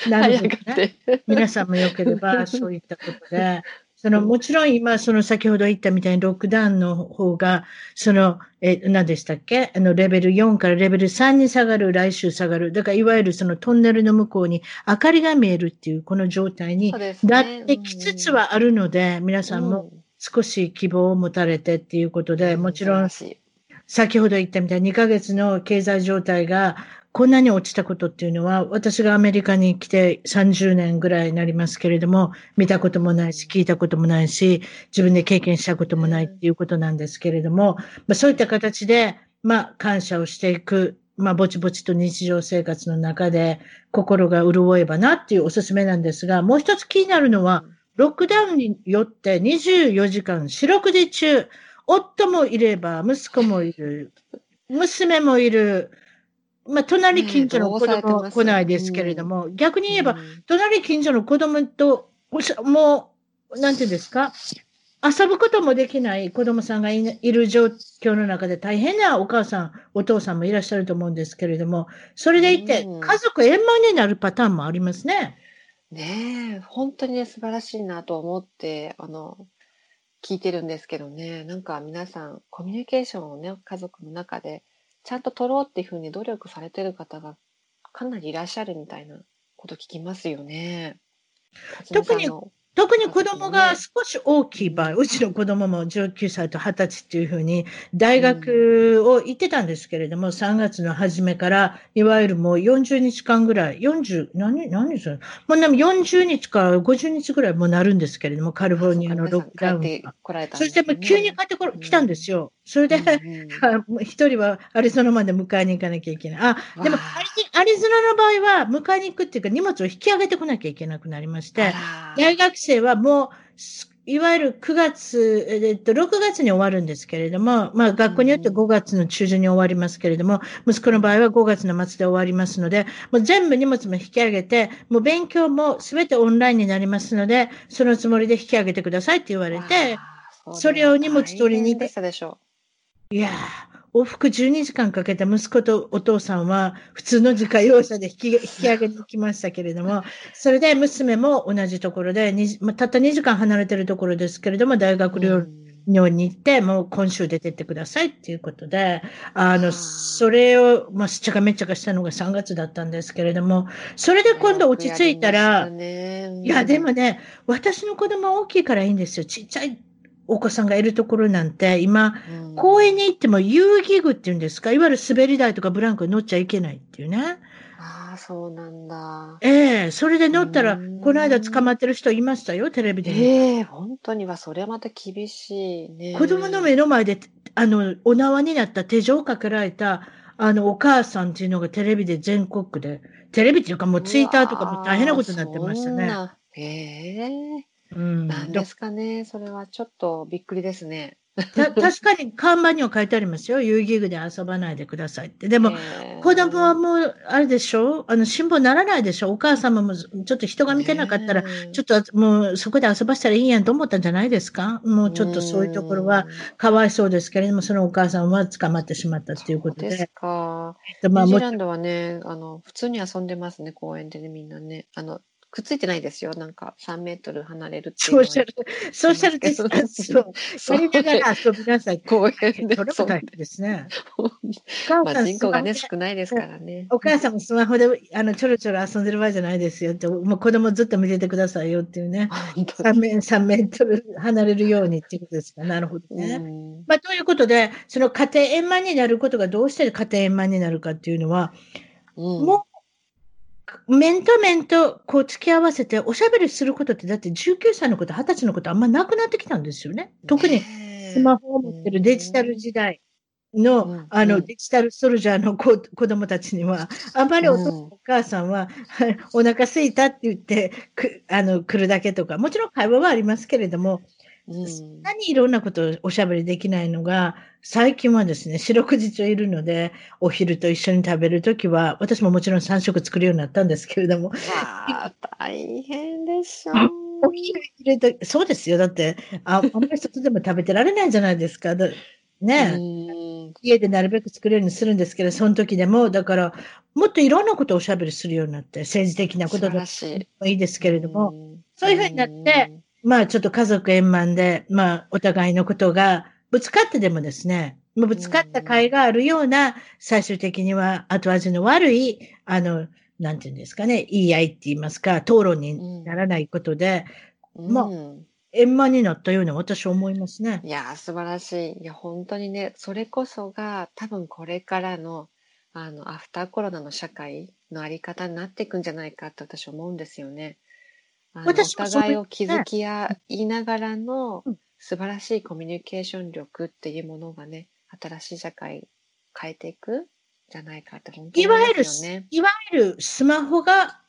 Speaker 1: なるほど、ね、皆さんもよければ、そういったことで、その、もちろん今、その先ほど言ったみたいにロックダウンの方が、その、え、何でしたっけ？あの、レベル4からレベル3に下がる、来週下がる。だから、いわゆるそのトンネルの向こうに明かりが見えるっていう、この状態になってきつつはあるので、で皆さんも少し希望を持たれてっていうことで、もちろん、先ほど言ったみたいに2ヶ月の経済状態がこんなに落ちたことっていうのは、私がアメリカに来て30年ぐらいになりますけれども、見たこともないし、聞いたこともないし、自分で経験したこともないっていうことなんですけれども、まあ、そういった形で、まあ、感謝をしていく、まあ、ぼちぼちと日常生活の中で心が潤えばなっていうおすすめなんですが、もう一つ気になるのは、ロックダウンによって24時間四六時中、夫もいれば、息子もいる、娘もいる、まあ、隣近所の子供は来ないですけれども、逆に言えば、隣近所の子供と、もう、なんていうんですか、遊ぶこともできない子供さんがいる状況の中で大変なお母さん、お父さんもいらっしゃると思うんですけれども、それでいて、家族円満になるパターンもありますね。
Speaker 2: ねえ、本当にね、素晴らしいなと思って、あの、聞いてるんですけどね、なんか皆さん、コミュニケーションをね、家族の中で、ちゃんと取ろうっていうふうに努力されてる方がかなりいらっしゃるみたいなこと聞きますよね。
Speaker 1: 特に特に子供が少し大きい場合、うちの子供も19歳と20歳っていうふうに、大学を行ってたんですけれども、3月の初めから、いわゆるもう40日間ぐらい、40、何、何日もう40日か50日ぐらいもなるんですけれども、カリフォルニアのロックダウンが。そして急に帰ってこ、来たんですよ。それで、一人はアリゾナまで迎えに行かなきゃいけない。あ、でもアリゾナの場合は迎えに行くっていうか荷物を引き上げてこなきゃいけなくなりまして、大学生はもう、いわゆる9月、えっと、6月に終わるんですけれども、まあ学校によって5月の中旬に終わりますけれども、息子の場合は5月の末で終わりますので、もう全部荷物も引き上げて、もう勉強もすべてオンラインになりますので、そのつもりで引き上げてくださいって言われて、それを荷物取りに行く。
Speaker 2: でしょう。
Speaker 1: いやー、往復12時間かけた息子とお父さんは普通の自家用車で引き引き上げに来ましたけれども、それで娘も同じところで、またった2時間離れてるところですけれども、大学寮に行って、もう今週出てってくださいっていうことで、あの、それを、まあ、しっちゃかめっちゃかしたのが3月だったんですけれども、それで今度落ち着いたら、いや、でもね、私の子供は大きいからいいんですよ。ちっちゃいお子さんがいるところなんて、今、うん、公園に行っても遊戯具っていうんですか、いわゆる滑り台とかブランコに乗っちゃいけないっていうね。
Speaker 2: ああ、そうなんだ。
Speaker 1: ええー、それで乗ったら、この間捕まってる人いましたよ、テレビで。
Speaker 2: ええー、本当には、それはまた厳しいね。
Speaker 1: 子供の目の前で、あの、お縄になった手錠をかけられた、あの、お母さんっていうのがテレビで全国区で、テレビっていうかもうツイッターとかも大変なことになってましたね。
Speaker 2: へえうん、なんですかね。それはちょっとびっくりですね。
Speaker 1: た確かに看板には書いてありますよ。遊戯具で遊ばないでくださいって。でも、子供はもう、あれでしょ？あの、辛抱ならないでしょ？お母様も、ちょっと人が見てなかったら、ちょっともうそこで遊ばせたらいいやんと思ったんじゃないですか？もうちょっとそういうところはかわいそうですけれども、そのお母さんは捕まってしまったっていうことで。
Speaker 2: ですか。まあ、ニュージーランドはね、あの、普通に遊んでますね、公園でね、みんなね。あの、くっついてないですよ。なんか3メートル離れるって
Speaker 1: いうソーシャル、ソーシャルディスタンス。をやりながら遊びなさい。
Speaker 2: 公園で。
Speaker 1: それも大変ですね。
Speaker 2: まあ人口がね、少ないですからね。
Speaker 1: お母さんもスマホで、あの、ちょろちょろ遊んでる場合じゃないですよって、もう。子供ずっと見ててくださいよっていう。ね。3メ3メートル離れるよう。にっていう。ことですか。なるほどね。まあ、という。ことで、その家庭円満になることがどう。して家庭円満になるかっていう。のは、う。ん、も面と面とこう付き合わせておしゃべりすることって、だって19歳のこと、20歳のことあんまなくなってきたんですよね。特にスマホを持ってるデジタル時代の、あの、デジタルソルジャーの子子供たちには、あんまりお父さん、お母さんは、お腹すいたって言って、くあの、来るだけとか、もちろん会話はありますけれども、そんなにいろんなことをおしゃべりできないのが、最近はですね、四六時中いるので、お昼と一緒に食べるときは、私ももちろん3食作るようになったんですけれども。
Speaker 2: あ大変でしょう。
Speaker 1: お昼入れて、そうですよ。だって、ああんまり外でも食べてられないじゃないですか。ね家でなるべく作れるようにするんですけど、その時でも、だから、もっといろんなことをおしゃべりするようになって、政治的なことでもいいですけれども、そういうふうになって、まあちょっと家族円満で、まあお互いのことがぶつかってでもですね、ぶつかった甲斐があるような、最終的には後味の悪い、あの、なんていうんですかね、言い合いって言いますか、討論にならないことで、うん、まあ、円満になったように私は思いますね。
Speaker 2: いや、素晴らしい。いや、本当にね、それこそが多分これからの、あの、アフターコロナの社会のあり方になっていくんじゃないかって私思うんですよね。あのお互いを気づき合いながらの素晴らしいコミュニケーション力っていうものがね、新しい社会変えていくじゃないかって本当にね。
Speaker 1: いわゆる、いわゆるスマホが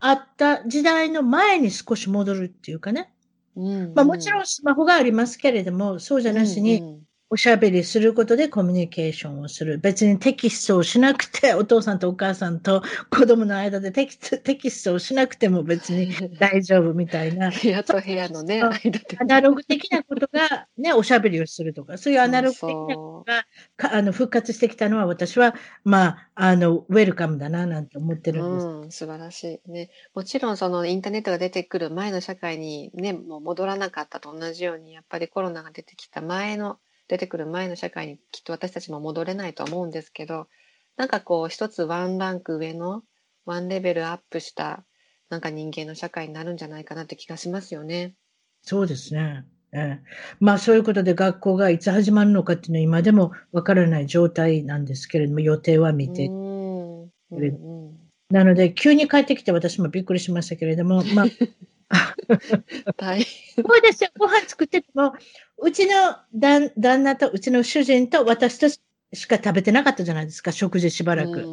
Speaker 1: あった時代の前に少し戻るっていうかね。うん、うん、まあもちろんスマホがありますけれども、そうじゃなしに、うんうんおしゃべりすることでコミュニケーションをする。別にテキストをしなくて、お父さんとお母さんと子供の間でテキストテキストをしなくても別に大丈夫みたいな。
Speaker 2: 部屋と部屋のね、間
Speaker 1: で。アナログ的なことが、ね、おしゃべりをするとか、そういうアナログ的なことがかあの復活してきたのは私は、まあ、あの、ウェルカムだな、なんて思ってるんです。
Speaker 2: うん、素晴らしい。ね。もちろんそのインターネットが出てくる前の社会にね、もう戻らなかったと同じように、やっぱりコロナが出てきた前の出てくる前の社会にきっと私たちも戻れないと思うんですけどなんかこう一つワンランク上のワンレベルアップしたなんか人間の社会になるんじゃないかなって気がしますよね。
Speaker 1: そうですね。ええ、まあそういうことで学校がいつ始まるのかっていうのは今でもわからない状態なんですけれども予定は見て。うんうん、なので急に帰ってきて私もびっくりしましたけれども、まあ
Speaker 2: 大変。
Speaker 1: そうですよ。ご飯作ってても、うちの旦旦那とうちの主人と私としか食べてなかったじゃないですか、食事しばらく。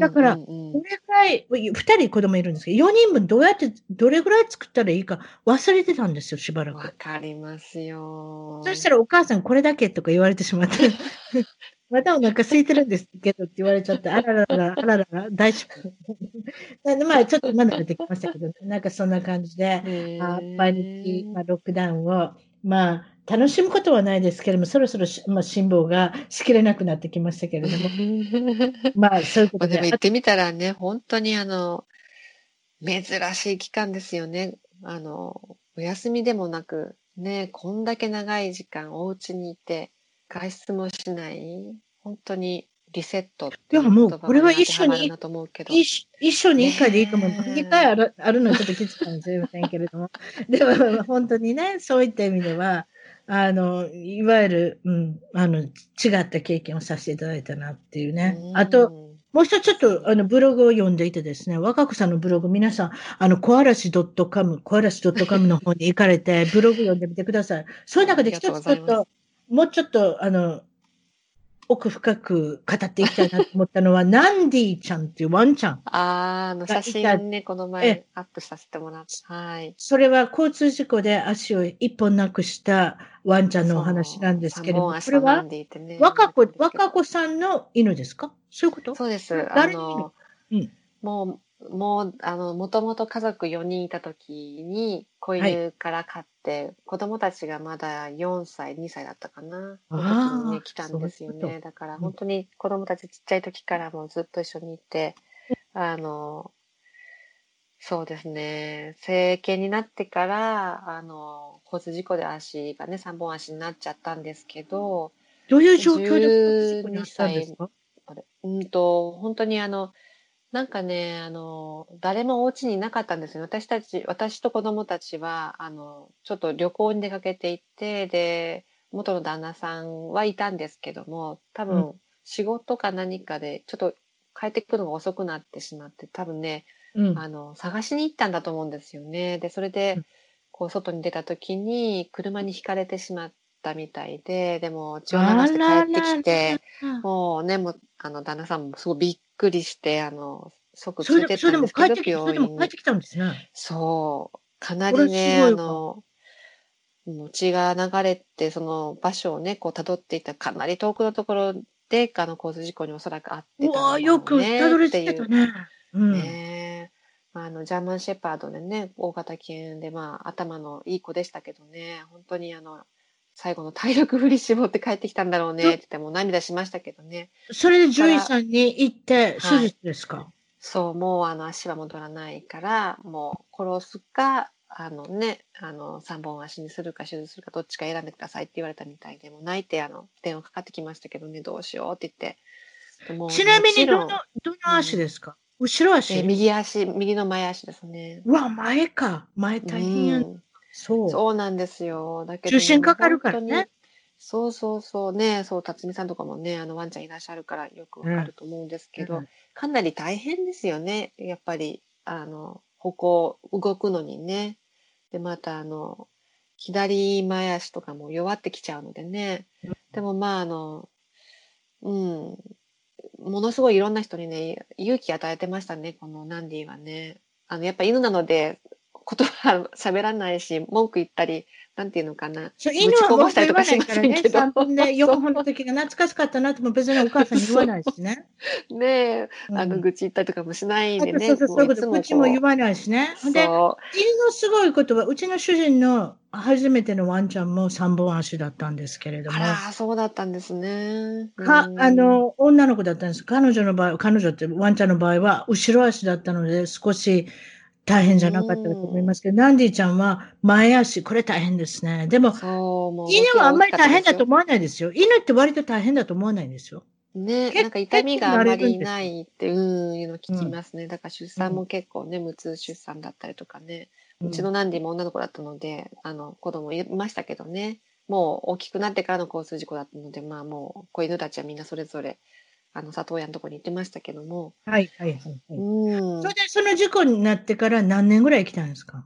Speaker 1: だから、どれくらい、二人子供いるんですけど、四人分どうやって、どれぐらい作ったらいいか忘れてたんですよ、しばらく。
Speaker 2: わかりますよ。
Speaker 1: そしたらお母さんこれだけとか言われてしまって。まだお腹空いてるんですけどって言われちゃって、あららら、あららら、大丈夫。まあ、ちょっとまだ出てきましたけど、なんかそんな感じで、あ毎日、まあ、ロックダウンを、まあ、楽しむことはないですけれども、そろそろ、まあ、辛抱がしきれなくなってきましたけれども。まあ、そういうことで。
Speaker 2: でも言ってみたらね、本当にあの、珍しい期間ですよね。あの、お休みでもなく、ね、こんだけ長い時間お家にいて、外出もしない、本当にリセットっていう言葉が一緒に、
Speaker 1: 一一緒に一回でいいと思う。二回あるあるのはちょっときついかもしれませんけれども。でも、本当にね、そういった意味では、あの、いわゆる、うん、あの、違った経験をさせていただいたなっていうね。あと、もう一つちょっと、あの、ブログを読んでいてですね、若子さんのブログ、皆さん、あの、小嵐 .com、小嵐 .com の方に行かれて、ブログ読んでみてください。そういう中で一つちょっと、もうちょっと、あの、奥深く語っていきたいなと思ったのは、ナンディちゃんっていうワンちゃん。
Speaker 2: ああ、あの写真ね、この前アップさせてもらって。はい。
Speaker 1: それは交通事故で足を一本なくしたワンちゃんのお話なんですけれども、これは、若子、若子さんの犬ですか？そういうこと？
Speaker 2: そうです。誰の犬、うん、もう、もう、あの、もともと家族4人いた時に、子犬から飼って、はい、子供たちがまだ4歳、2歳だったかな。その時にね、来たんですよね。だから本当に子供たちちっちゃい時からもずっと一緒にいて、あの、そうですね。成犬になってから、あの、交通事故で足がね、3本足になっちゃったんですけど、
Speaker 1: どういう状況で交通事故になったんですか？
Speaker 2: うんと、本当にあの、なんかね、あの、誰もお家にいなかったんですよ。私たち、私と子供たちは、あの、ちょっと旅行に出かけていって、で、元の旦那さんはいたんですけども、多分、仕事か何かで、ちょっと帰ってくるのが遅くなってしまって、多分ね、うん、あの、探しに行ったんだと思うんですよね。で、それで、こう、外に出た時に、車にひかれてしまったみたいで、でも、血を流して帰ってきて、もうね、もう、あの、旦那さんもすごいびっくりして、あの、即連れてったんですけど、
Speaker 1: 病院に。帰ってきたんですね。
Speaker 2: そう。かなりね、あの、血が流れて、その場所をね、こう辿っていったかなり遠くのところで、あの、交通事故におそらくあってた
Speaker 1: ね。うわよく辿り着けたね。
Speaker 2: うん、ねあの、ジャーマンシェパードでね、大型犬で、まあ、頭のいい子でしたけどね、本当にあの、最後の体力振り絞って帰ってきたんだろうねって言っても涙しましたけどね。
Speaker 1: それで獣医さんに行って手術ですか、はい、
Speaker 2: そう、もうあの足は戻らないから、もう殺すか、あのね、あの、3本足にするか手術するかどっちか選んでくださいって言われたみたいで、も泣いてあの、電話かかってきましたけどね、どうしようって言って。
Speaker 1: ちなみにどの、どの足ですか、うん、後ろ足、
Speaker 2: え右足、右の前足ですね。
Speaker 1: うわ、前か。前大変や、うん
Speaker 2: そう。そうなんですよ。だけ
Speaker 1: ど、ね、かかるからね。
Speaker 2: そうそうそうね、そう、辰巳さんとかもね、あのワンちゃんいらっしゃるからよくわかると思うんですけど、
Speaker 1: うん
Speaker 2: かなり大変ですよね。やっぱり、あの、歩行、動くのにね。で、また、あの、左前足とかも弱ってきちゃうのでね。でもまあ、あの、うん、ものすごいいろんな人にね、勇気与えてましたね、このナンディはね。あの、やっぱ犬なので、言葉喋らないし、文句言ったり、なんていうのかな。
Speaker 1: そう犬は文句言わないからね、3分で4分の時が懐かしかったなっても別にお母さんに言わないしね。
Speaker 2: ねえ、あの、愚痴言ったりとかもしないでね。
Speaker 1: そうそう、そういう愚痴も言わないしね。で、犬のすごいことは、うちの主人の初めてのワンちゃんも3本足だったんですけれども。
Speaker 2: あら、そうだったんですね。
Speaker 1: か、あの、女の子だったんです。彼女の場合、彼女ってワンちゃんの場合は、後ろ足だったので、少し、大変じゃなかったと思いますけど、ナンディちゃんは前足、これ大変ですね。でも、犬はあんまり大変だと思わないですよ。犬って割と大変だと思わないんですよ。
Speaker 2: ね、なんか痛みがあまりないって、うん、いうの聞きますね。だから出産も結構ね、無痛出産だったりとかね。うちのナンディも女の子だったので、あの、子供いましたけどね。もう大きくなってからの交通事故だったので、まあもう、子犬たちはみんなそれぞれあの、里親のとこに行ってましたけども。
Speaker 1: はい、はい、はい。
Speaker 2: うん。
Speaker 1: それで、その事故になってから何年ぐらい来たんですか？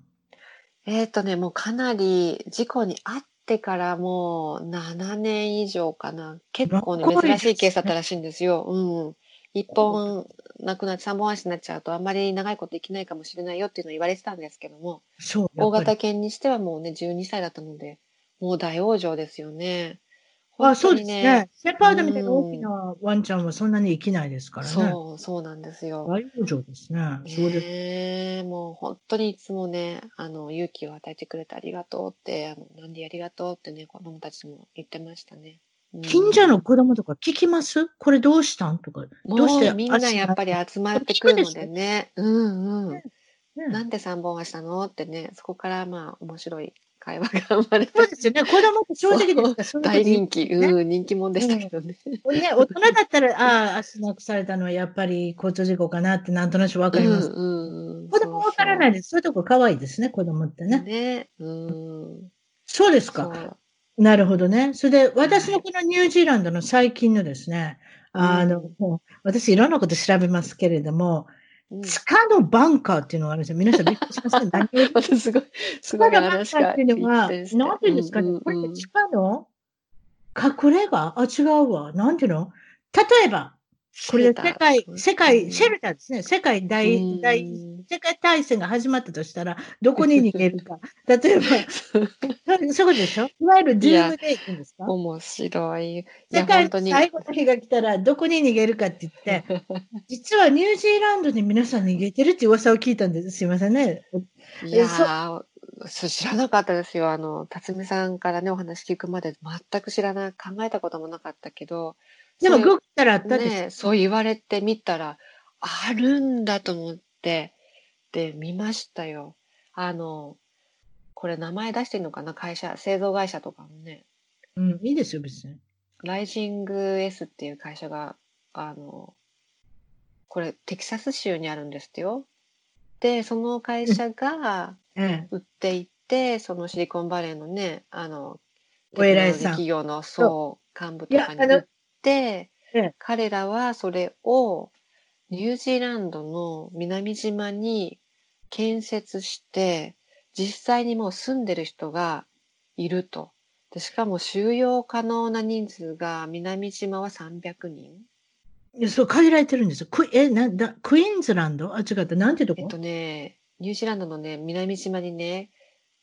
Speaker 2: えっ、とね、もうかなり、事故に遭ってからもう7年以上かな。結構ね、珍しいケースだったらしいんですよ。うん。一本亡くなって三本足になっちゃうとあんまり長いことできないかもしれないよっていうのを言われてたんですけども。
Speaker 1: そう。
Speaker 2: 大型犬にしてはもうね、12歳だったので、もう大往生ですよね。
Speaker 1: あ、そうですね。セパードみたいな大きなワンちゃんはそんなに生きないですからね。
Speaker 2: そう、そうなんですよ。
Speaker 1: 大往生ですね。そうです。
Speaker 2: ねもう本当にいつもね、あの、勇気を与えてくれてありがとうって、あの、なんでありがとうってね、子供たちも言ってましたね。
Speaker 1: 近所の子供とか聞きます？これどうしたんとか。どうして
Speaker 2: みんなやっぱり集まってくるのでね。うんうん。なんで3本はしたの？ってね、そこからまあ面白い会話が生まれ
Speaker 1: そうですよね。子供って正直で
Speaker 2: 大人気、うん、人気者でしたけどね。
Speaker 1: うん、ね、大人だったら、ああ、足なくされたのはやっぱり交通事故かなってなんとなくわかります。うんうん、子供わからないです。そういうとこ可愛いですね、子供ってね。
Speaker 2: ね。うん。
Speaker 1: そうですか。なるほどね。それで、私のこのニュージーランドの最近のですね、あの、もう私いろんなこと調べますけれども、地下のバンカーっていうのがあるんですよ。皆さんびっくりしません？何
Speaker 2: をすごい、すごい
Speaker 1: 話が。っていうのは、なんていうんですかね、これ地下の隠れ家あ、違うわ。なんていうの例えば、これ世界、世界、シェルターですね。世界大、大、世界大戦が始まったとしたら、どこに逃げるか。例えば、そうでしょ？いわゆるドゥームデイって言うんですか？
Speaker 2: 面白い。
Speaker 1: 世界最後の日が来たら、どこに逃げるかって言って、実はニュージーランドに皆さん逃げてるって噂を聞いたんです。すいませんね。
Speaker 2: いやー、知らなかったですよ。あの、辰巳さんからね、お話聞くまで全く知らない、考えたこともなかったけど、
Speaker 1: でも、ググったらあった
Speaker 2: ですね。そう言われてみたら、あるんだと思って、で、見ましたよ。あの、これ名前出していいのかな？会社、製造会社とかもね。
Speaker 1: うん、いいですよ、別に。
Speaker 2: ライジング S っていう会社が、あの、これテキサス州にあるんですよ。で、その会社が売っていて、うん、そのシリコンバレーのね、あの、
Speaker 1: お偉いさん。
Speaker 2: 企業の、そう、幹部とかに売っ、彼らはそれをニュージーランドの南島に建設して、実際にもう住んでる人がいると。でしかも収容可能な人数が南島は300人。
Speaker 1: いや、そう、限られてるんですよ。クえ、なんだ、クイーンズランド？あ、違った。なんてとこ？
Speaker 2: えっとね、ニュージーランドのね、南島にね、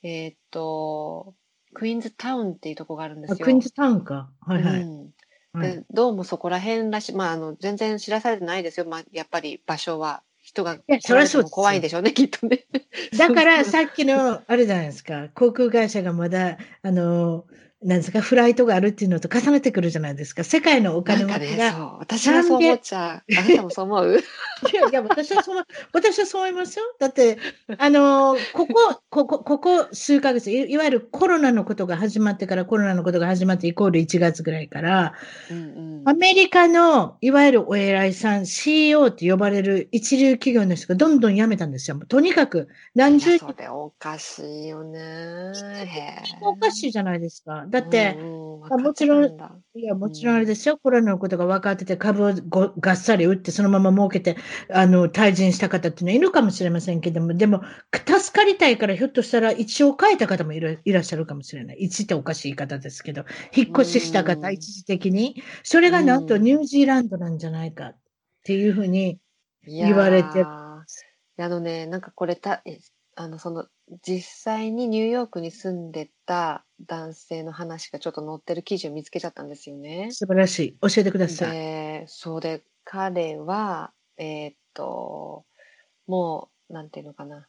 Speaker 2: えー、っと、クイーンズタウンっていうとこがあるんですよ。
Speaker 1: クイーンズタウンか。はいはい。うん、
Speaker 2: でどうもそこら辺らし、まあ、あの、全然知らされてないですよ。まあ、やっぱり場所は。人が怖いでしょうね、きっとね。
Speaker 1: だから、さっきの、あれじゃないですか、航空会社がまだ、あの、なんですか、フライトがあるっていうのと重ねてくるじゃないですか。世界のお金持ちが。
Speaker 2: そう。私はそう思っちゃう。あなたもそう思う？
Speaker 1: いや、いや、私はそう、私はそう思いますよ。だって、あの、ここ、ここ、ここ数ヶ月い、いわゆるコロナのことが始まってから、コロナのことが始まってイコール1月ぐらいから、うんうん、アメリカの、いわゆるお偉いさん、CEO って呼ばれる一流企業の人がどんどん辞めたんですよ。とにかく、
Speaker 2: 何十人。それおかしいよね。
Speaker 1: おかしいじゃないですか。だって、もちろん、いや、もちろんあれですよ。コロナのことが分かってて、株をごがっさり打って、そのまま儲けて、あの、退陣した方っていうのはいるかもしれませんけども、でも、助かりたいから、ひょっとしたら、一応変えた方もいらっしゃるかもしれない。一っておかしい言い方ですけど、引っ越しした方、一時的に。それがなんとニュージーランドなんじゃないかっていうふうに言われてる。
Speaker 2: あのね、なんかこれた、あの、その、実際にニューヨークに住んでた男性の話がちょっと載ってる記事を見つけちゃったんですよね。
Speaker 1: 素晴らしい。教えてください。
Speaker 2: で、そうで、彼は、えー、っと、もう、なんていうのかな。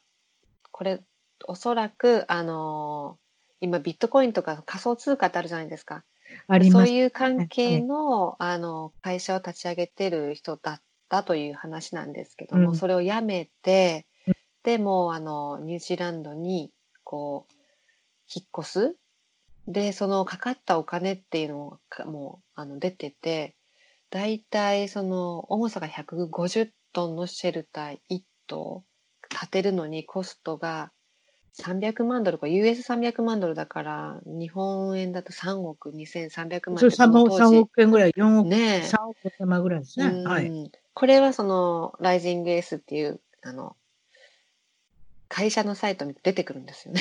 Speaker 2: これ、おそらく、あの今ビットコインとか仮想通貨ってあるじゃないですか。あります。そういう関係の、あの、会社を立ち上げてる人だったという話なんですけども、うん、それをやめて、でもあのニュージーランドにこう引っ越す。でそのかかったお金っていうのがもうあの出ててだいたいその重さが150トンのシェルター1棟建てるのにコストが300万ドルか US300 万ドルだから日本円だと3億2300万
Speaker 1: そう 3, 億円ぐらい4億、ね、3億円ぐらいですね、はい、
Speaker 2: これはそのライジングエースっていうあの会社のサイトに出てくるんですよね。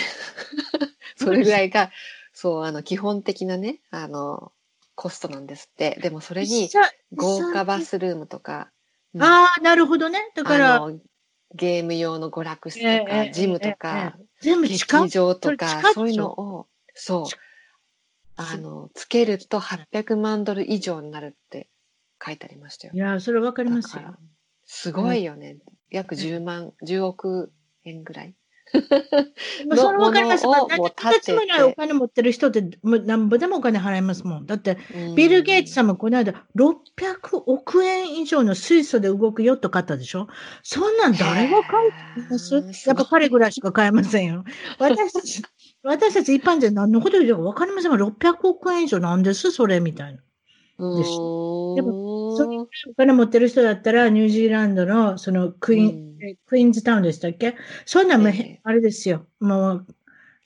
Speaker 2: それぐらいが、そう、あの、基本的なね、あの、コストなんですって。でもそれに、豪華バスルームとか。
Speaker 1: ああ、なるほどね。だから、
Speaker 2: ゲーム用の娯楽室とか、ジムとか、全部劇場とか、そういうのを、そう、あの、つけると800万ドル以上になるって書いてありましたよ。
Speaker 1: いや、それわかりますよ。
Speaker 2: すごいよね。約10万、10億円ぐらい。
Speaker 1: それわかります。だって、つぐらいお金持ってる人って、なんぼでもお金払いますもん。だって、ビル・ゲイツさんもこの間、600億円以上の水素で動くヨット買ったでしょそんなん誰が買いますやっぱ彼ぐらいしか買えませんよ。私たち、私たち一般人何のこと言うかわかりませんが、600億円以上なんですそれみたいな。でしでも、そういうお金持ってる人だったら、ニュージーランドの、そのクイーン、クイーンズタウンでしたっけ？そんなも、あれですよ。もう、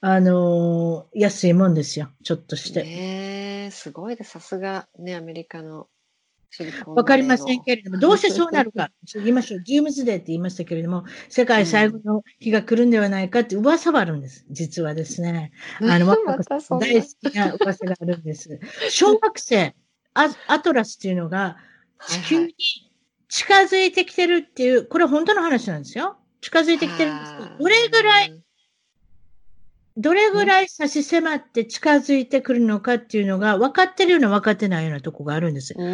Speaker 1: あのー、安いもんですよ。ちょっとして。
Speaker 2: ねすごいで、さすが、ね、アメリカの
Speaker 1: わかりませんけれども、どうしてそうなるか。言いましょう。ジームズデーって言いましたけれども、世界最後の日が来るんではないかって噂はあるんです。実はですね。あの、若子さん大好きな噂があるんです。小学生、アアトラスっていうのが地球に近づいてきてるっていう、これ本当の話なんですよ。近づいてきてるんですけど、どれぐらい、どれぐらい差し迫って近づいてくるのかっていうのが分かってるような分かってないようなとこがあるんです。すご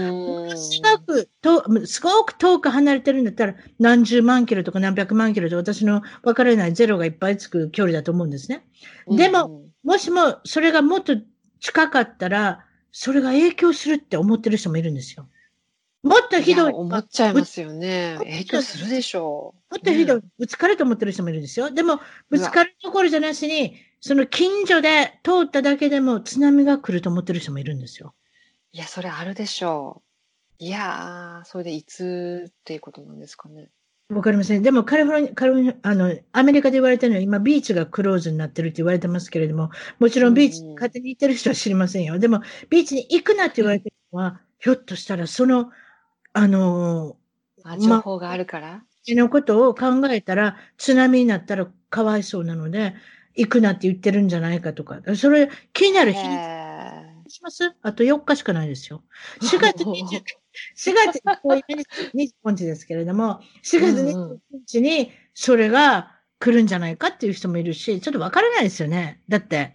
Speaker 1: くと、すごく遠く離れてるんだったら何十万キロとか何百万キロと私の分からないゼロがいっぱいつく距離だと思うんですね。でも、もしもそれがもっと近かったら、それが影響するって思ってる人もいるんですよ。もっとひどい。
Speaker 2: 思っちゃいますよね。影響するでしょ
Speaker 1: う。もっとひどい。ぶつかると思ってる人もいるんですよ。でも、ぶつかるところじゃなしに、その近所で通っただけでも津波が来ると思ってる人もいるんですよ。
Speaker 2: いや、それあるでしょう。いやー、それでいつっていうことなんですかね。
Speaker 1: わかりません。でもカリフォルニア、カリフォルニア、あの、アメリカで言われてるのは今ビーチがクローズになってるって言われてますけれども、もちろんビーチ勝手に行ってる人は知りませんよ。でも、ビーチに行くなって言われてるのは、ひょっとしたらその、あの
Speaker 2: ー、情報があるから、ま、
Speaker 1: のことを考えたら、津波になったらかわいそうなので、行くなって言ってるんじゃないかとか、それ気になる日します？あと4日しかないですよ。4月20 4月25日ですけれども、4月25日にそれが来るんじゃないかっていう人もいるし、ちょっとわからないですよね。だって、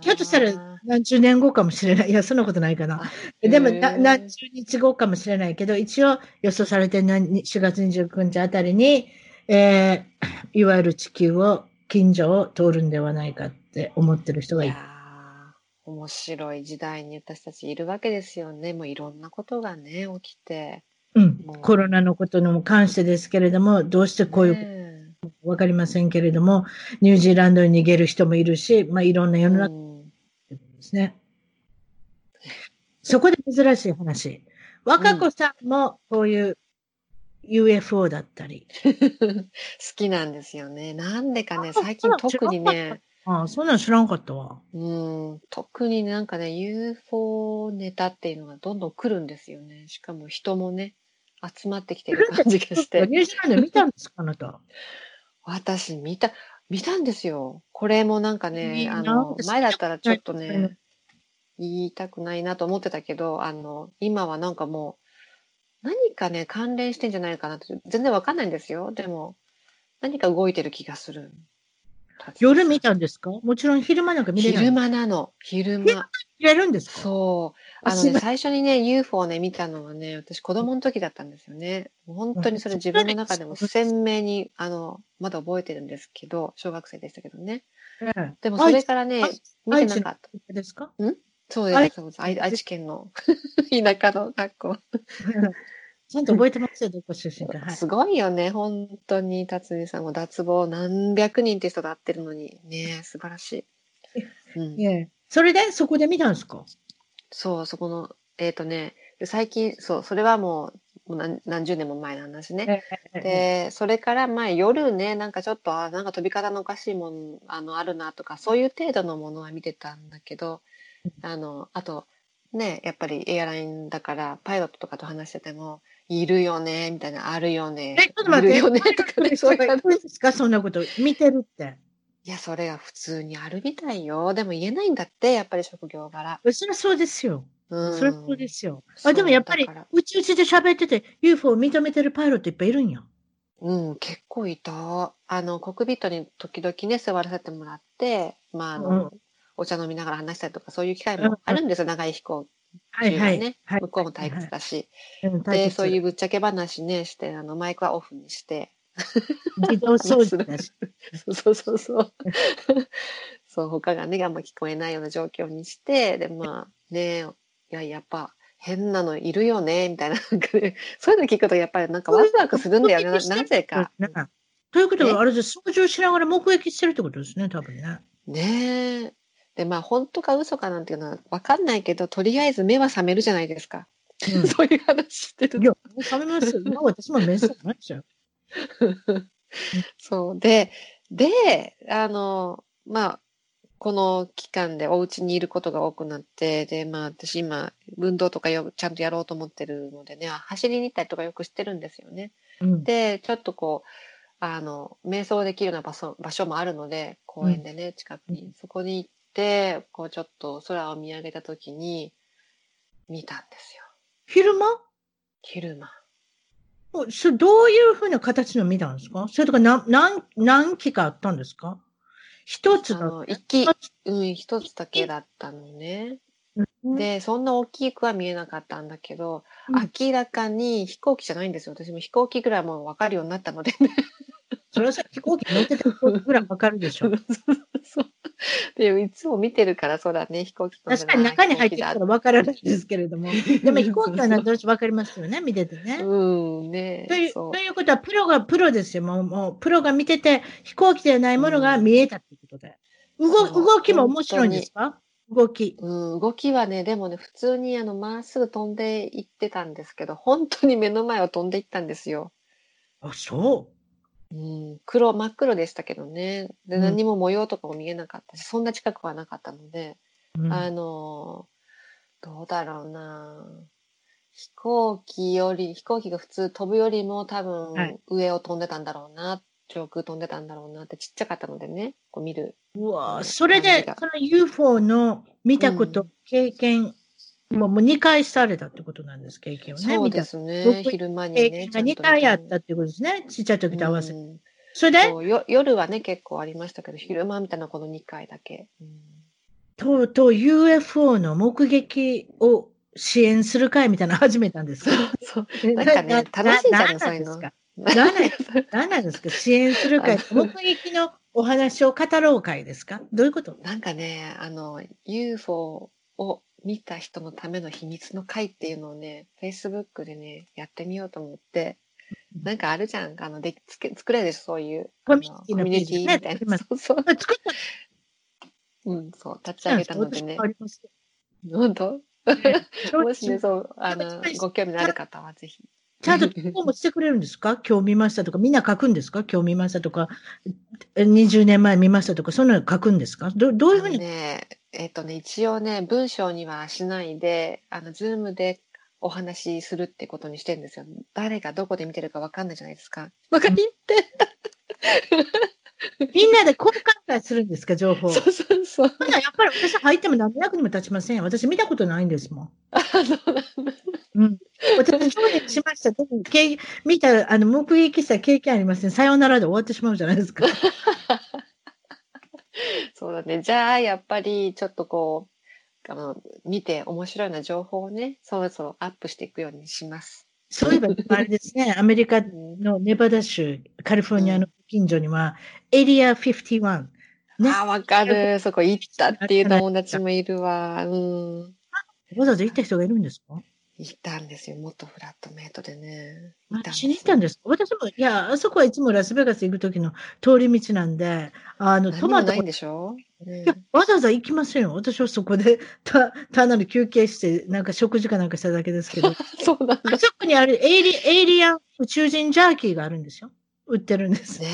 Speaker 1: ひょっとしたら何十年後かもしれない。いや、そんなことないかな。でも何十日後かもしれないけど、一応予想されて4月29日あたりに、えー、いわゆる地球を、近所を通るんではないかって思ってる人がいる。
Speaker 2: 面白い時代に私たちいるわけですよね。もういろんなことがね、起きて。
Speaker 1: うん。コロナのことにも関してですけれども、どうしてこういうわかりませんけれども、ニュージーランドに逃げる人もいるし、まあいろんな世の中ですね。そこで珍しい話。若子さんもこういう UFO だったり。
Speaker 2: 好きなんですよね。なんでかね、最近特にね、
Speaker 1: ああ、そんなの知らんかったわ。
Speaker 2: うん。特になんかね、UFO ネタっていうのがどんどん来るんですよね。しかも人もね、集まってきてる感じがして。
Speaker 1: ニュージーランド見たんですか、あなた。
Speaker 2: 私見た、見たんですよ。これもなんかね、あの、前だったらちょっとね、言いたくないなと思ってたけど、あの、今はなんかもう、何かね、関連してんじゃないかなって、全然わかんないんですよ。でも、何か動いてる気がする。
Speaker 1: 夜見たんですかもちろん昼間なんか見れ
Speaker 2: ない昼間なの。昼間。
Speaker 1: 見れるんですか？
Speaker 2: そう。あのね、最初にね、UFO をね、見たのはね、私子供の時だったんですよね。本当にそれ自分の中でも鮮明に、あの、まだ覚えてるんですけど、小学生でしたけどね。でもそれからね、見てなかった。
Speaker 1: ですか？
Speaker 2: ん？そうです。愛愛知県の 田舎の学校。
Speaker 1: ちゃんと覚えてますよ、どこ出身か。
Speaker 2: はい、すごいよね、本当に、辰巳さんも脱帽何百人って人ってるのに、ね素晴らしい。
Speaker 1: うん、いそれで、そこで見たんですか？
Speaker 2: そう、そこの、えっ、ー、とね、最近、そう、それはもう、もう何何十年も前の話ね。で、それから前夜ね、なんかちょっと、あ、なんか飛び方のおかしいもん、あの、あるなとか、そういう程度のものは見てたんだけど、あの、あと、ね、やっぱりエアラインだから、パイロットとかと話してても、いるよね、みたいな、あるよね。
Speaker 1: え、ちょっと待って。いるよね、とかね、そういうですか、そんなこと。見てるって。
Speaker 2: いや、それが普通にあるみたいよ。でも言えないんだって、やっぱり職業柄。
Speaker 1: そりゃそうですよ。うん。そりゃそうですよ。あ、でもやっぱり、うちうちで喋ってて、UFO を認めてるパイロットいっぱいいるんや。
Speaker 2: うん、結構いた。あの、コックビットに時々ね、座らせてもらって、まあ、あの、うん、お茶飲みながら話したりとか、そういう機会もあるんですよ、うん、長い飛行はいはい。向こうも退屈だし。で、そういうぶっちゃけ話ね、して、あの、マイクはオフにして、
Speaker 1: 自動掃除だし。
Speaker 2: そうそうそう。そう、他がね、あんま聞こえないような状況にして、で、まあ、ね、いや、やっぱ、変なのいるよね、みたいな。そういうの聞くと、やっぱりなんかワクワクするんだよね、なぜか。
Speaker 1: ということは、あれで操縦しながら目撃してるってことですね、多分ね。
Speaker 2: ねえ。で、まあ、本当か嘘かなんていうのはわかんないけど、とりあえず目は覚めるじゃないですか。うん、そういう話してる。
Speaker 1: いや、覚めますよ。私も目覚めましたよ。
Speaker 2: そう。で、で、あの、まあ、この期間でお家にいることが多くなって、で、まあ私今、運動とかよちゃんとやろうと思ってるのでね、走りに行ったりとかよくしてるんですよね。うん、で、ちょっとこう、あの、瞑想できるような場所場所もあるので、公園でね、近くに。そこに行って、こうちょっと空を見上げた時に、見たんですよ。
Speaker 1: 昼間？
Speaker 2: 昼間。
Speaker 1: そどういうふうな形の見たんですか？それとか何、何、何期かあったんですか？一つ
Speaker 2: の一期、うん、一つだけだったのね。で、そんな大きくは見えなかったんだけど、うん、明らかに飛行機じゃないんですよ。私も飛行機ぐらいもう分かるようになったので、ね。
Speaker 1: それはさ、飛行機乗ってたぐらい分かるでしょ。
Speaker 2: そう。でいつも見てるから、そうだね、飛行機
Speaker 1: 確かに中に入ってきたら分からないですけれども。でも飛行機は何となく分かりますよね、見ててね。
Speaker 2: うん、ね
Speaker 1: というということは、プロがプロですよ。もう、もうプロが見てて、飛行機ではないものが見えたってことで。動動きも面白いんですか？動き。
Speaker 2: うん、動きはね、でもね、普通にあの、まっすぐ飛んでいってたんですけど、本当に目の前を飛んでいったんですよ。
Speaker 1: あ、そう？
Speaker 2: うん、黒、真っ黒でしたけどね。で、何も模様とかも見えなかったし、そんな近くはなかったので、うん、あの、どうだろうな飛行機より、飛行機が普通飛ぶよりも多分上を飛んでたんだろうな、はい、上空飛んでたんだろうなってちっちゃかったのでね、こう見る。
Speaker 1: うわそれで、その UFO の見たこと、うん、経験もうもう2回されたってことなんです、経験をね。
Speaker 2: そうですね。昼間にね。
Speaker 1: 2回あったってことですね。ちっちゃい時と合わせて。それ
Speaker 2: で？夜はね、結構ありましたけど、昼間みたいなこの2回だけ。うん、
Speaker 1: とうとう UFO の目撃を支援する会みたいなの始めたんですか？
Speaker 2: そう。なんかね、楽しいじゃん、そういうの。
Speaker 1: 何なんですか？支援する会？目撃のお話を語ろう会ですか？どういうこと？
Speaker 2: なんかね、あの、UFO を見た人のための秘密の会っていうのをね、Facebook でね、やってみようと思って、なんかあるじゃん。あの、でつけ作れるでしょ、そういう。
Speaker 1: コミュニティみたいな。そうそう。作っ
Speaker 2: た。うん、そう、立ち上げたのでね。本当？もしね、そう、あの、ご興味のある方はぜひ。
Speaker 1: ちゃんと投稿もしてくれるんですか？今日見ましたとか、みんな書くんですか？今日見ましたとか、20年前見ましたとか、そんなの書くんですか？どどういうふうに？
Speaker 2: ね、えっ、とね、一応ね、文章にはしないで、あの、ズームでお話しするってことにしてるんですよ。誰がどこで見てるかわかんないじゃないですか。わかりって。
Speaker 1: みんなで交換会するんですか、情報。
Speaker 2: そうそうそう。やっ
Speaker 1: ぱり私入っても何の役にも立ちませんよ。私見たことないんですもん。あ、そうなんだ。うん。私、去年しました。見た、あの、目撃した経験ありません、さようならで終わってしまうじゃないですか。
Speaker 2: そうだね。じゃあ、やっぱり、ちょっとこう、あの、見て面白いな情報をね、そろそろアップしていくようにします。
Speaker 1: そういえば、あれですね、アメリカのネバダ州、カリフォルニアの近所には、エリア51。
Speaker 2: ね、あ、わかる。そこ行ったっていう友達もいるわ。うん。
Speaker 1: わざわざ行った人がいるんですか？
Speaker 2: 行ったんですよ。元フラットメイトでね。
Speaker 1: しに行ったんですか？私も、いや、あそこはいつもラスベガス行くときの通り道なんで、
Speaker 2: あの、トマト。ないんでしょ、
Speaker 1: ね、いや、わざわざ行きませんよ。私はそこで、た、単なる休憩して、なんか食事かなんかしただけですけど。
Speaker 2: そうなんだ。
Speaker 1: あそこにあるエイリ、エイリアン宇宙人ジャーキーがあるんですよ。売ってるんです。
Speaker 2: ね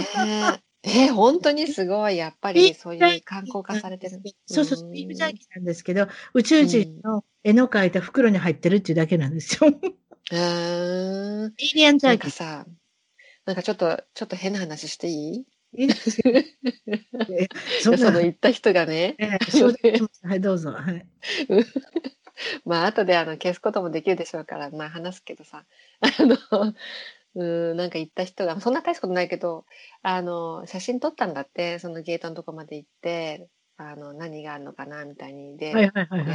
Speaker 2: え。えー、本当にすごい。やっぱりそういう観光化されてる。
Speaker 1: そうそう、ビームジャーキーなんですけど、宇宙人の絵の描いた袋に入ってるっていうだけなんですよ。
Speaker 2: うん。エ
Speaker 1: イリアンジャーキー。なんか
Speaker 2: さ、なんかちょっと、ちょっと変な話していい？いいその言った人がね。
Speaker 1: えー、はい、どうぞ。はい。
Speaker 2: まあ、後であの消すこともできるでしょうから、まあ話すけどさ、あの、うん、なんか行った人が、そんな大したことないけど、あの、写真撮ったんだって、そのゲートのとこまで行って、あの、何があるのかな、みたいに。で、やっ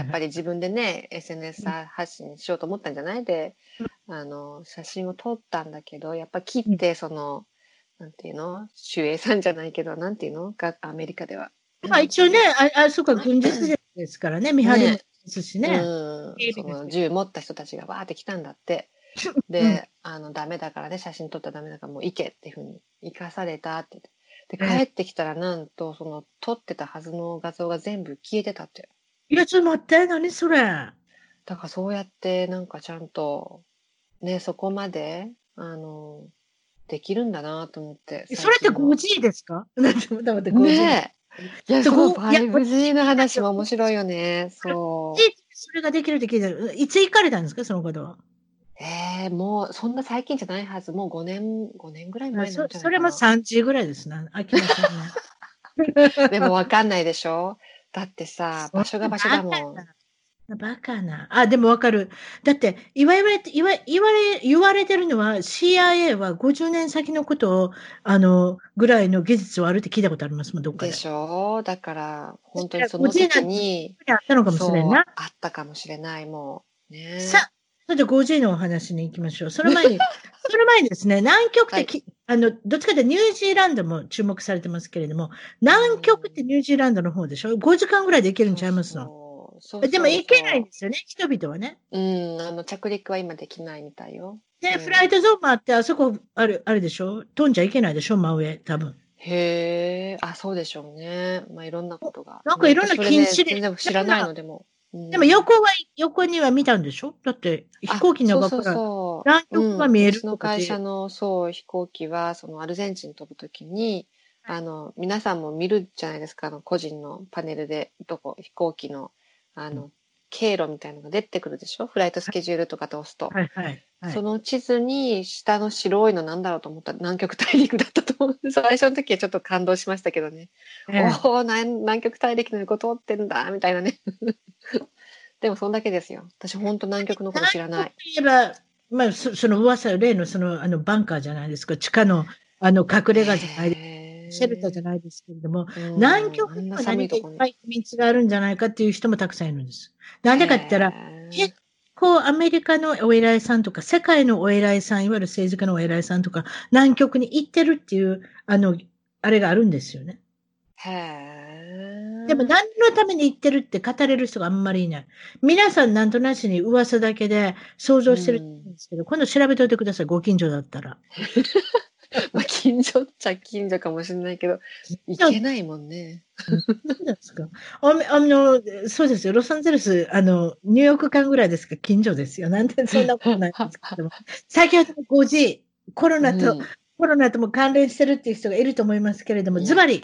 Speaker 2: ぱり自分でね、SNS 発信しようと思ったんじゃないで、あの、写真を撮ったんだけど、やっぱ切って、その、なんていうの守衛さんじゃないけど、なんていうのが、アメリカでは。
Speaker 1: まあ一応ね、あ、あそこは軍事施設ですからね、見張りですしね。
Speaker 2: うん。その銃持った人たちがわーって来たんだって。で、あの、ダメだからね、写真撮ったらダメだからもう行けっていうふうに行かされたってで、帰ってきたらなんと、その撮ってたはずの画像が全部消えてたって。
Speaker 1: いや、ちょっと待って、何それ。だ
Speaker 2: からそうやってなんかちゃんと、ね、そこまで、あの、できるんだなと思って。
Speaker 1: それって 5G ですか？
Speaker 2: 待って待って、5G。ねいや、その 5G の話も面白いよね。そう。
Speaker 1: それができるって聞いてる。いつ行かれたんですか、その方は。
Speaker 2: ええもう、そんな最近じゃないはず。もう5年、5年ぐらい前なんじゃないか
Speaker 1: な。それも3時ぐらいですね。飽きませ
Speaker 2: んね。でもわかんないでしょ？だってさ、場所が場所だもん。
Speaker 1: バカな。あ、でもわかる。だって、言われて、言わ言われ、言われてるのは CIA は50年先のことを、あの、ぐらいの技術はあるって聞いたことありますもん、どっか
Speaker 2: で。でしょ？だから、本当にその時に。
Speaker 1: あったのかもしれんな。
Speaker 2: あったかもしれない、もう。ね
Speaker 1: さそれで 5G のお話に行きましょう。その前に、その前にですね、南極ってき、はい、あの、どっちかというとニュージーランドも注目されてますけれども、南極ってニュージーランドの方でしょ ?5 時間ぐらいで行けるんちゃいますの？そうでも行けないんですよね、人々はね。
Speaker 2: うん、あの、着陸は今できないみたいよ。
Speaker 1: で、フライトゾーンもあって、あそこ、ある、あるでしょ？飛んじゃいけないでしょ？真上、多分。
Speaker 2: へえ、あ、そうでしょうね。まあ、いろんなことが。
Speaker 1: なんかいろんな禁止
Speaker 2: で。全然知らないのでも。
Speaker 1: でも横は、横には見たんでしょ？だって飛行機の中から南極が見える、
Speaker 2: うん、の会社のそう飛行機はそのアルゼンチン飛ぶときに、あの、皆さんも見るじゃないですか、あの個人のパネルで、どこ、飛行機の、あの、経路みたいなのが出てくるでしょ？フライトスケジュールとか通すと。
Speaker 1: はいはい、
Speaker 2: はい、その地図に下の白いのなんだろうと思ったら南極大陸だったと思う。最初の時はちょっと感動しましたけどね。えー、おお南極大陸の横通ってんだみたいなね。でもそんだけですよ。私本当南極のこと知らない。
Speaker 1: 言えば、まあそその噂、例のそのあのバンカーじゃないですか。地下のあの隠れ家じゃないですか。シェルターじゃないですけれども、南極には何かいっぱい秘密があるんじゃないかっていう人もたくさんいるんです。なんでかって言ったら、結構アメリカのお偉いさんとか、世界のお偉いさん、いわゆる政治家のお偉いさんとか、南極に行ってるっていう、あの、あれがあるんですよね。でも何のために行ってるって語れる人があんまりいない。皆さんなんとなしに噂だけで想像してるんですけど、今度調べといてください、ご近所だったら。
Speaker 2: まあ、近所っちゃ近所かもしれないけど、行けないもんね。
Speaker 1: そうですか。ああの、そうですよ。ロサンゼルス、あの、ニューヨーク間ぐらいですか、近所ですよ。なんでそんなことないんですけども。最近は 5G、コロナとコロナとも関連してるっていう人がいると思いますけれども、ズバリ、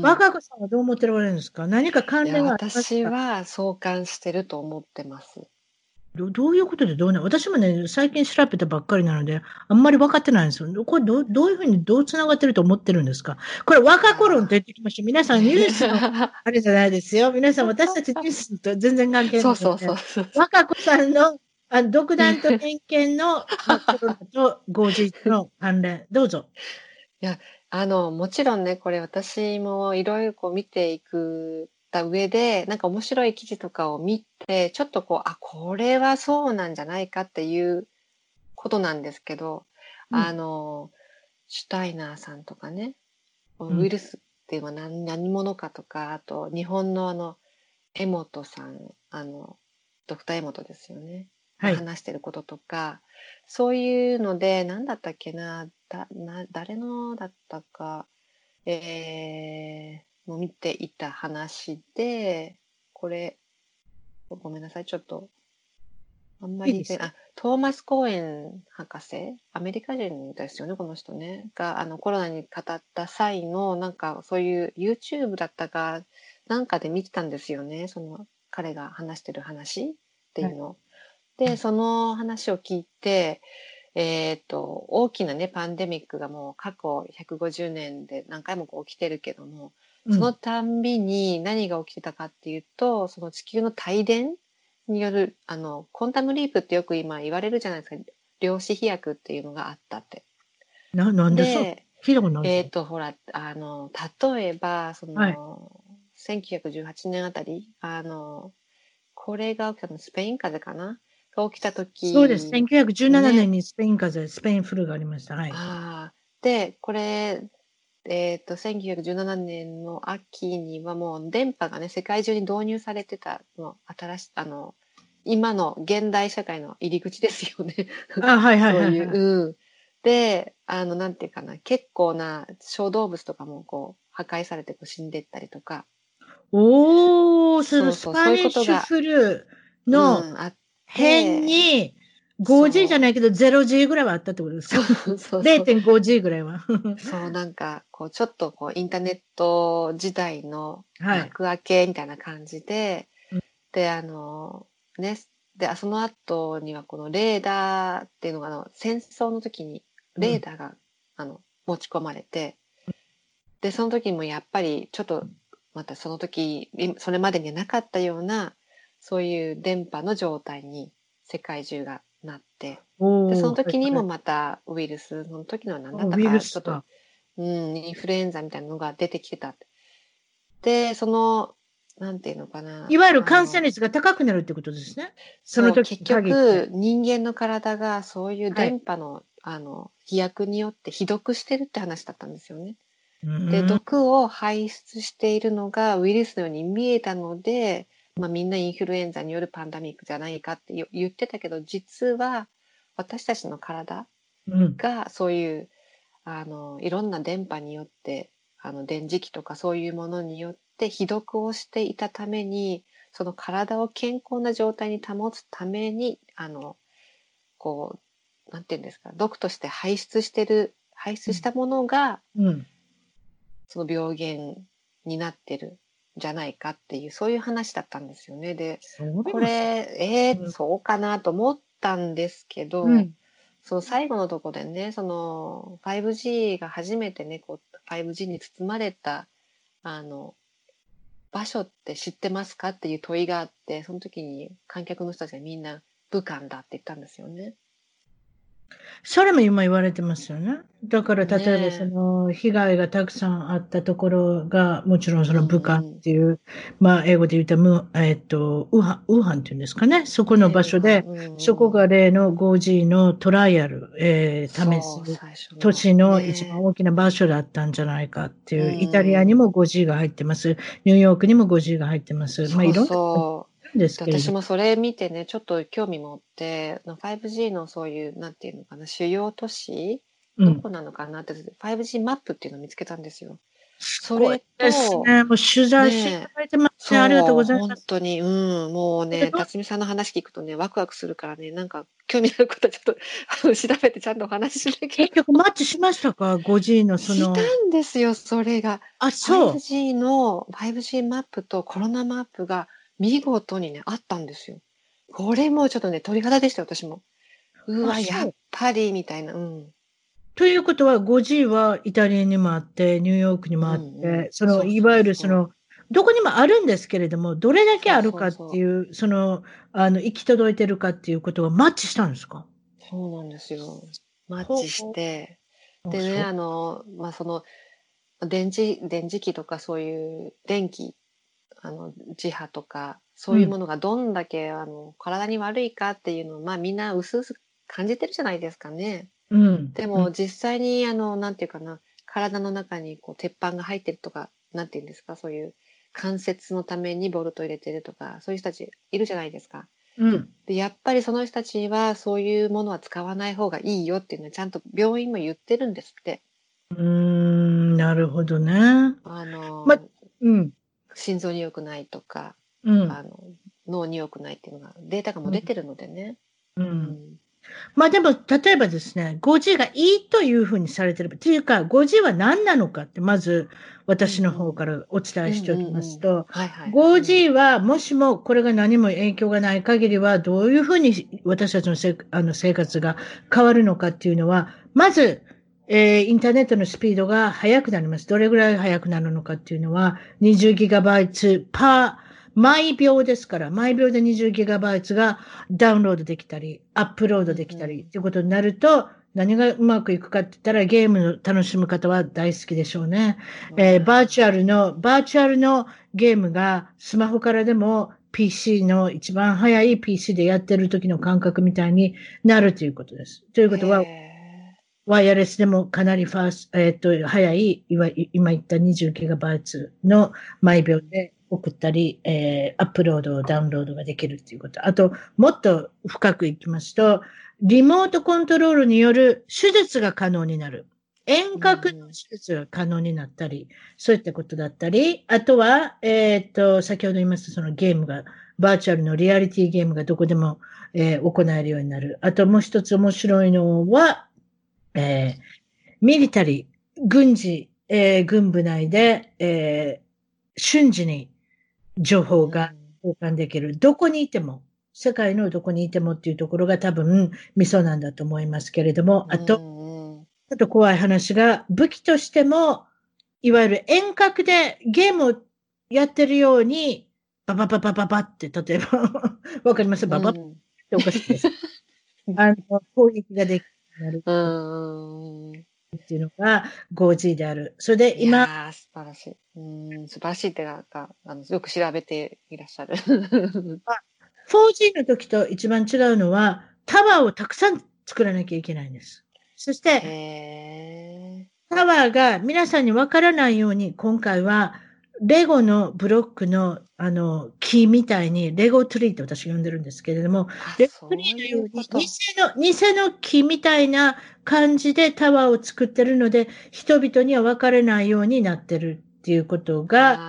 Speaker 1: 若子さんはどう思っておられるんですか？何か関連は
Speaker 2: 私は相関してると思ってます。
Speaker 1: どどういうことでどうな私もね、最近調べたばっかりなので、あんまり分かってないんですよ。これどどういうふうにどう繋がってると思ってるんですか？これ若子論と言ってきました。皆さんニュースの あれじゃないですよ。皆さん私たち ニュースと全然関係ない。そうそうそう若子さんのあ独断と偏見のコロナと 5G の関連、どうぞ。
Speaker 2: いや、あの、もちろんね、これ私もいろいろこう見ていくた上で、なんか面白い記事とかを見て、ちょっとこう、あ、これはそうなんじゃないかっていうことなんですけど、うん、あの、シュタイナーさんとかね、ウイルスっていうのは何,、何者かとか、あと日本のあの、江本さん、あの、ドクター江本ですよね。はい、話してることとか、そういうので、何だったっけな、だな誰のだったか、えー、も見ていた話で、これ、ごめんなさい、ちょっと、あんまり、あ、トーマス・コーエン博士、アメリカ人ですよね、この人ね、が、あの、コロナに語った際の、なんか、そういう YouTube だったか、なんかで見てたんですよね、その、彼が話してる話っていうの。はい、で、その話を聞いて、えっ、ー、と、大きなね、パンデミックがもう過去150年で何回も起きてるけども、そのたんびに何が起きてたかっていうと、その地球の帯電による、あの、コンタムリープってよく今言われるじゃないですか。量子飛躍っていうのがあったって。
Speaker 1: な、なんでそう聞いたこと
Speaker 2: ないえっ、ー、と、ほら、あの、例えば、その、はい、1918年あたり、あの、これが起きたのスペイン風邪かな？が起きた時
Speaker 1: そうです。1917年にスペイン風邪、ね、スペインフルがありました。はい。あ
Speaker 2: で、これ、えっ、ー、と、1917年の秋にはもう電波がね、世界中に導入されてたの、新し、あの、今の現代社会の入り口ですよね。
Speaker 1: あ、はいはいはい、はい、そうい
Speaker 2: う、うん。で、あの、なんていうかな、結構な小動物とかもこう、破壊されてこう死んでったりとか。
Speaker 1: おー、その Spanish fluの辺に、5G じゃないけど 0G ぐらいはあったってことですか？そうそう ?0.5G ぐらいは。
Speaker 2: そう、なんか、こう、ちょっとこう、インターネット時代の幕開けみたいな感じで、はい、で、あの、ね、で、その後にはこのレーダーっていうのが、あの、戦争の時にレーダーが、うん、あの、持ち込まれて、で、その時もやっぱりちょっと、またその時、それまでにはなかったような、そういう電波の状態に世界中がなって、でその時にもまたウイルス、その時のは何だったか、ちょっと、うん、インフルエンザみたいなのが出てきてた。で、その、なんていうのかな。
Speaker 1: いわゆる感染率が高くなるってことですね。
Speaker 2: その時結局、人間の体がそういう電波の、はい、あの、飛躍によってひどくしてるって話だったんですよね。で、毒を排出しているのがウイルスのように見えたので、まあ、みんなインフルエンザによるパンダミックじゃないかって言ってたけど実は私たちの体がそういう、うん、あのいろんな電波によってあの電磁気とかそういうものによって被毒をしていたためにその体を健康な状態に保つためにあのこうなんていうんですか毒として排出してる排出したものが、うん、その病原になってるじゃないかっていう、そういう話だったんですよね。で、これ、えー、そうかなと思ったんですけど、うん、その最後のとこでね、その 5G が初めてね、こう 5G に包まれた、あの、場所って知ってますかっていう問いがあって、その時に観客の人たちがみんな武漢だって言ったんですよね。
Speaker 1: それも今言われてますよね。だから例えばその被害がたくさんあったところが、もちろんその武漢っていう、うん、まあ英語で言ったむ、えっと、ウーハン、ウーハンっていうんですかね。そこの場所で、うん、そこが例の 5G のトライアル、えー、試す都市の一番大きな場所だったんじゃないかっていう、イタリアにも 5G が入ってます。ニューヨークにも 5G が入ってます。まあいろんな。
Speaker 2: ですけ私もそれ見てね、ちょっと興味持って、5G のそういう、なんていうのかな、主要都市、どこなのかなって、うん、5G マップっていうのを見つけたんですよ。それと、
Speaker 1: ですね。もう取材していただいてますね。ねありがとうございます。
Speaker 2: 本当に、うん。もうね、辰巳さんの話聞くとね、ワクワクするからね、なんか興味あることちょっと調べてちゃんとお話ししなきゃ。
Speaker 1: 結局マッチしましたか ?5G のその。
Speaker 2: したんですよ、それが。
Speaker 1: あ、そう。
Speaker 2: 5G の、5G マップとコロナマップが見事にね、あったんですよ。これもちょっとね、鳥肌でした、私も。うわ、やっぱり、みたいな。うん。
Speaker 1: ということは 5G はイタリアにもあって、ニューヨークにもあって、うんうん、そのいわゆるその、どこにもあるんですけれども、どれだけあるかっていう、その、あの、行き届いてるかっていうことがマッチしたんですか？
Speaker 2: そうなんですよ。マッチして、でね、あの、まあ、その、電池、電磁気とかそういう電気、あの、磁波とか、そういうものがどんだけ、うん、あの、体に悪いかっていうのを、まあみんな薄々感じてるじゃないですかね。
Speaker 1: うん、
Speaker 2: でも実際にあのなんていうかな体の中にこう鉄板が入ってるとかなんていうんですかそういう関節のためにボルト入れてるとかそういう人たちいるじゃないですか。
Speaker 1: うん、
Speaker 2: でやっぱりその人たちはそういうものは使わない方がいいよっていうのはちゃんと病院も言ってるんですって。
Speaker 1: うんなるほどね。
Speaker 2: あの、
Speaker 1: まうん、
Speaker 2: 心臓に良くないとか、
Speaker 1: うん、
Speaker 2: あの脳に良くないっていうのがデータがもう出てるのでね。
Speaker 1: うん、うん。まあでも、例えばですね、5G がいいというふうにされてる。っていうか、5G は何なのかって、まず私の方からお伝えしておきますと、5G はもしもこれが何も影響がない限りは、どういうふうに私たちのせあの生活が変わるのかっていうのは、まず、えー、インターネットのスピードが速くなります。どれぐらい速くなるのかっていうのは、20ギガバイツパー毎秒ですから、毎秒で 20GB がダウンロードできたり、アップロードできたりっていうことになると、何がうまくいくかって言ったらゲームの楽しむ方は大好きでしょうね。えー、バーチャルの、バーチャルのゲームがスマホからでも PC の一番早い PC でやってる時の感覚みたいになるということです。ということは、ワイヤレスでもかなりファースト、えっ、と、早い、今言った 20GB の毎秒で送ったり、えー、アップロード、ダウンロードができるっていうこと。あと、もっと深くいきますと、リモートコントロールによる手術が可能になる。遠隔の手術が可能になったり、そういったことだったり、あとは、えっ、と、先ほど言いましたそのゲームが、バーチャルのリアリティゲームがどこでも、えー、行えるようになる。あともう一つ面白いのは、えー、ミリタリー、軍事、えー、軍部内で、えー、瞬時に情報が交換できる。どこにいても、世界のどこにいてもっていうところが多分、ミソなんだと思いますけれども、あと、ちょっと怖い話が、武器としても、いわゆる遠隔でゲームをやってるように、ババババババって、例えば わかります？ババっておかしいです。あの、攻撃ができる。
Speaker 2: うん。
Speaker 1: っていうのが 5G である。それで今。
Speaker 2: 素晴らしい。うん、素晴らしいってか、あのよく調べていらっしゃる。4G
Speaker 1: の時と一番違うのは、タワーをたくさん作らなきゃいけないんです。そして、タワーが皆さんにわからないように、今回は、レゴのブロックの、あの、木みたいに、レゴトリーって私呼んでるんですけれども、レゴトリーのように、偽の、偽の木みたいな感じでタワーを作ってるので、人々には分からないようになってるっていうことが、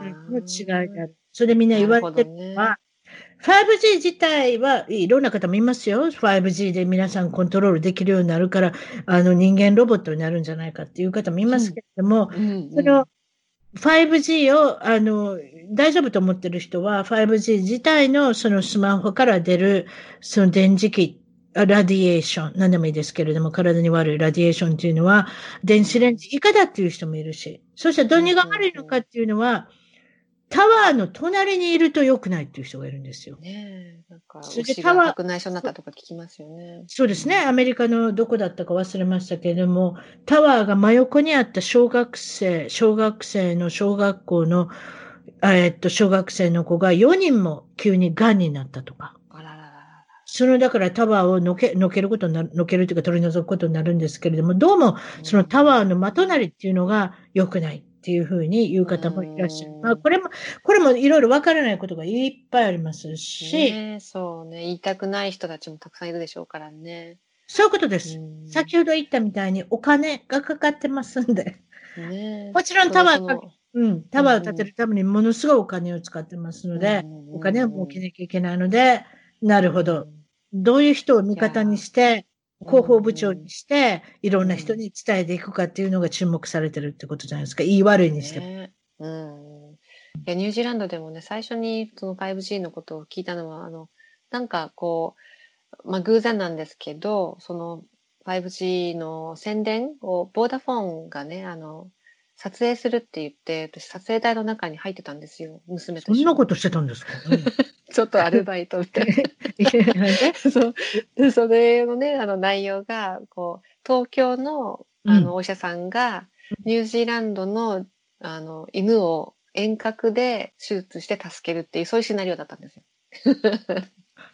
Speaker 1: の違いである。それでみんな言われてるのは、5G 自体はいろんな方もいますよ。5G で皆さんコントロールできるようになるから、あの人間ロボットになるんじゃないかっていう方もいますけれども、うん。うん。うん、その 5G を、あの、大丈夫と思ってる人は、5G 自体のそのスマホから出る、その電磁気、ラディエーション、何でもいいですけれども、体に悪いラディエーションっていうのは、電子レンジ以下だっていう人もいるし、そしてどれが悪いのかっていうのは、タワーの隣にいると良くないっていう人がいるんですよ。
Speaker 2: ねえ。なんか、それでタワー。白内障になったとか聞きますよね。
Speaker 1: そうですね。アメリカのどこだったか忘れましたけれども、タワーが真横にあった小学生、小学生の小学校の、えっと、小学生の子が4人も急に癌になったとか。その、だからタワーをのけ、のけることになる、のけるというか取り除くことになるんですけれども、どうも、そのタワーの真隣っていうのが良くない。っていうふうに言う方もいらっしゃる。まあ、これも、これもいろいろわからないことがいっぱいありますし。
Speaker 2: ね、そうね。言いたくない人たちもたくさんいるでしょうからね。
Speaker 1: そういうことです。先ほど言ったみたいにお金がかかってますんで。
Speaker 2: ね、
Speaker 1: もちろんタワー、うん、タワーを建てるためにものすごいお金を使ってますので、お金を儲けなきゃいけないので、なるほど。どういう人を味方にして、広報部長にして、いろんな人に伝えていくかっていうのが注目されてるってことじゃないですか。いい悪いにしても。ね、
Speaker 2: うん。いや、ニュージーランドでもね、最初にその 5G のことを聞いたのは、あの、なんかこう、まあ偶然なんですけど、その 5G の宣伝を、ボーダフォンがね、あの、撮影するって言って、私撮影台の中に入ってたんですよ、娘
Speaker 1: とそんなことしてたんですか、
Speaker 2: ちょっとアルバイトみたいな。そそれのね、あの内容が、こう、東京のあのお医者さんが、ニュージーランドのあの犬を遠隔で手術して助けるっていう、そういうシナリオだったんですよ。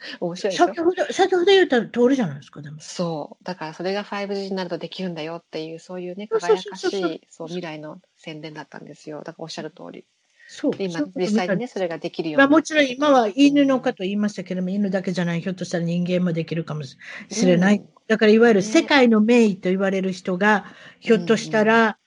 Speaker 2: 面白い先
Speaker 1: ほど、先ほど言った通りじゃないですか、でも。
Speaker 2: そう。だからそれが 5G になるとできるんだよっていう、そういうね、輝かしい、そう、未来の宣伝だったんですよ。だからおっしゃる通り。そう。今、実際にね、それができるように
Speaker 1: まあもちろん今は犬のかと言いましたけども、犬だけじゃない、ひょっとしたら人間もできるかもしれない。うん、だからいわゆる世界の名医と言われる人が、ひょっとしたら、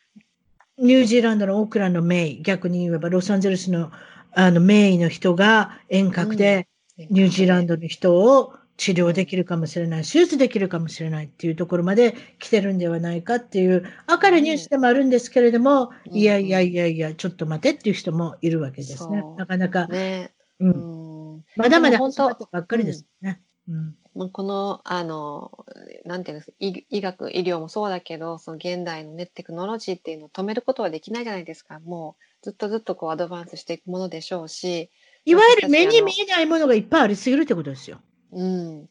Speaker 1: ニュージーランドのオークランドの名医、逆に言えばロサンゼルスのあの名医の人が遠隔で、ニュージーランドの人を治療できるかもしれない、手術できるかもしれないっていうところまで来てるんではないかっていう明るいニュースでもあるんですけれども、いやいやいやいや、ちょっと待てっていう人もいるわけですね。なかなか。ね、うん。まだまだ始まったばっかりですね。
Speaker 2: うん、この、あの、なんていうんですか医、医学、医療もそうだけど、その現代のね、テクノロジーっていうのを止めることはできないじゃないですか。もう、ずっとずっとこうアドバンスしていくものでしょうし、
Speaker 1: いわゆる目に見えないものがいっぱいありすぎるってことですよ。
Speaker 2: うん。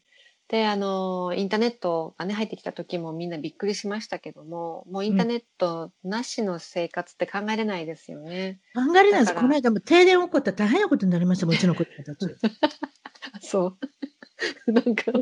Speaker 2: で、あの、インターネットがね、入ってきた時もみんなびっくりしましたけども、もうインターネットなしの生活って考えれないですよね。
Speaker 1: 考えれないです。この間も停電起こったら大変なことになりました、もちろん子供たち。
Speaker 2: そう。なんか、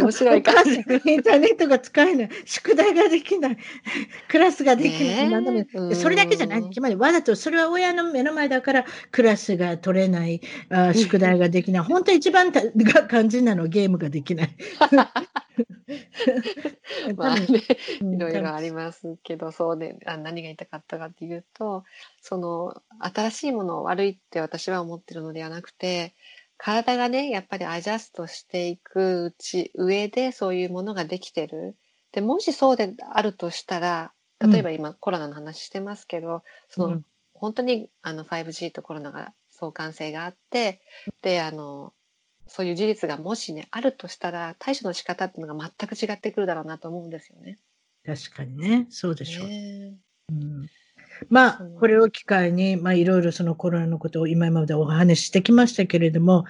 Speaker 2: 面白い感じ。
Speaker 1: インターネットが使えない。宿題ができない。クラスができない。何でもそれだけじゃない。つまり、わざと、それは親の目の前だから、クラスが取れない、あ宿題ができない。本当一番が肝心なのはゲームができない。
Speaker 2: まあね、いろいろありますけど、そうね、あ何が言いたかったかっていうと、その、新しいものを悪いって私は思ってるのではなくて、体がね、やっぱりアジャストしていくうち、上でそういうものができてる。で、もしそうであるとしたら、例えば今、コロナの話してますけど、その、うん、本当にあの 5G とコロナが相関性があって、で、あの、そういう事実がもしね、あるとしたら、対処の仕方っていうのが全く違ってくるだろうなと思うんですよね。
Speaker 1: 確かにね、そうでしょう。ね、うんまあ、これを機会に、まあ、いろいろそのコロナのことを今までお話ししてきましたけれども、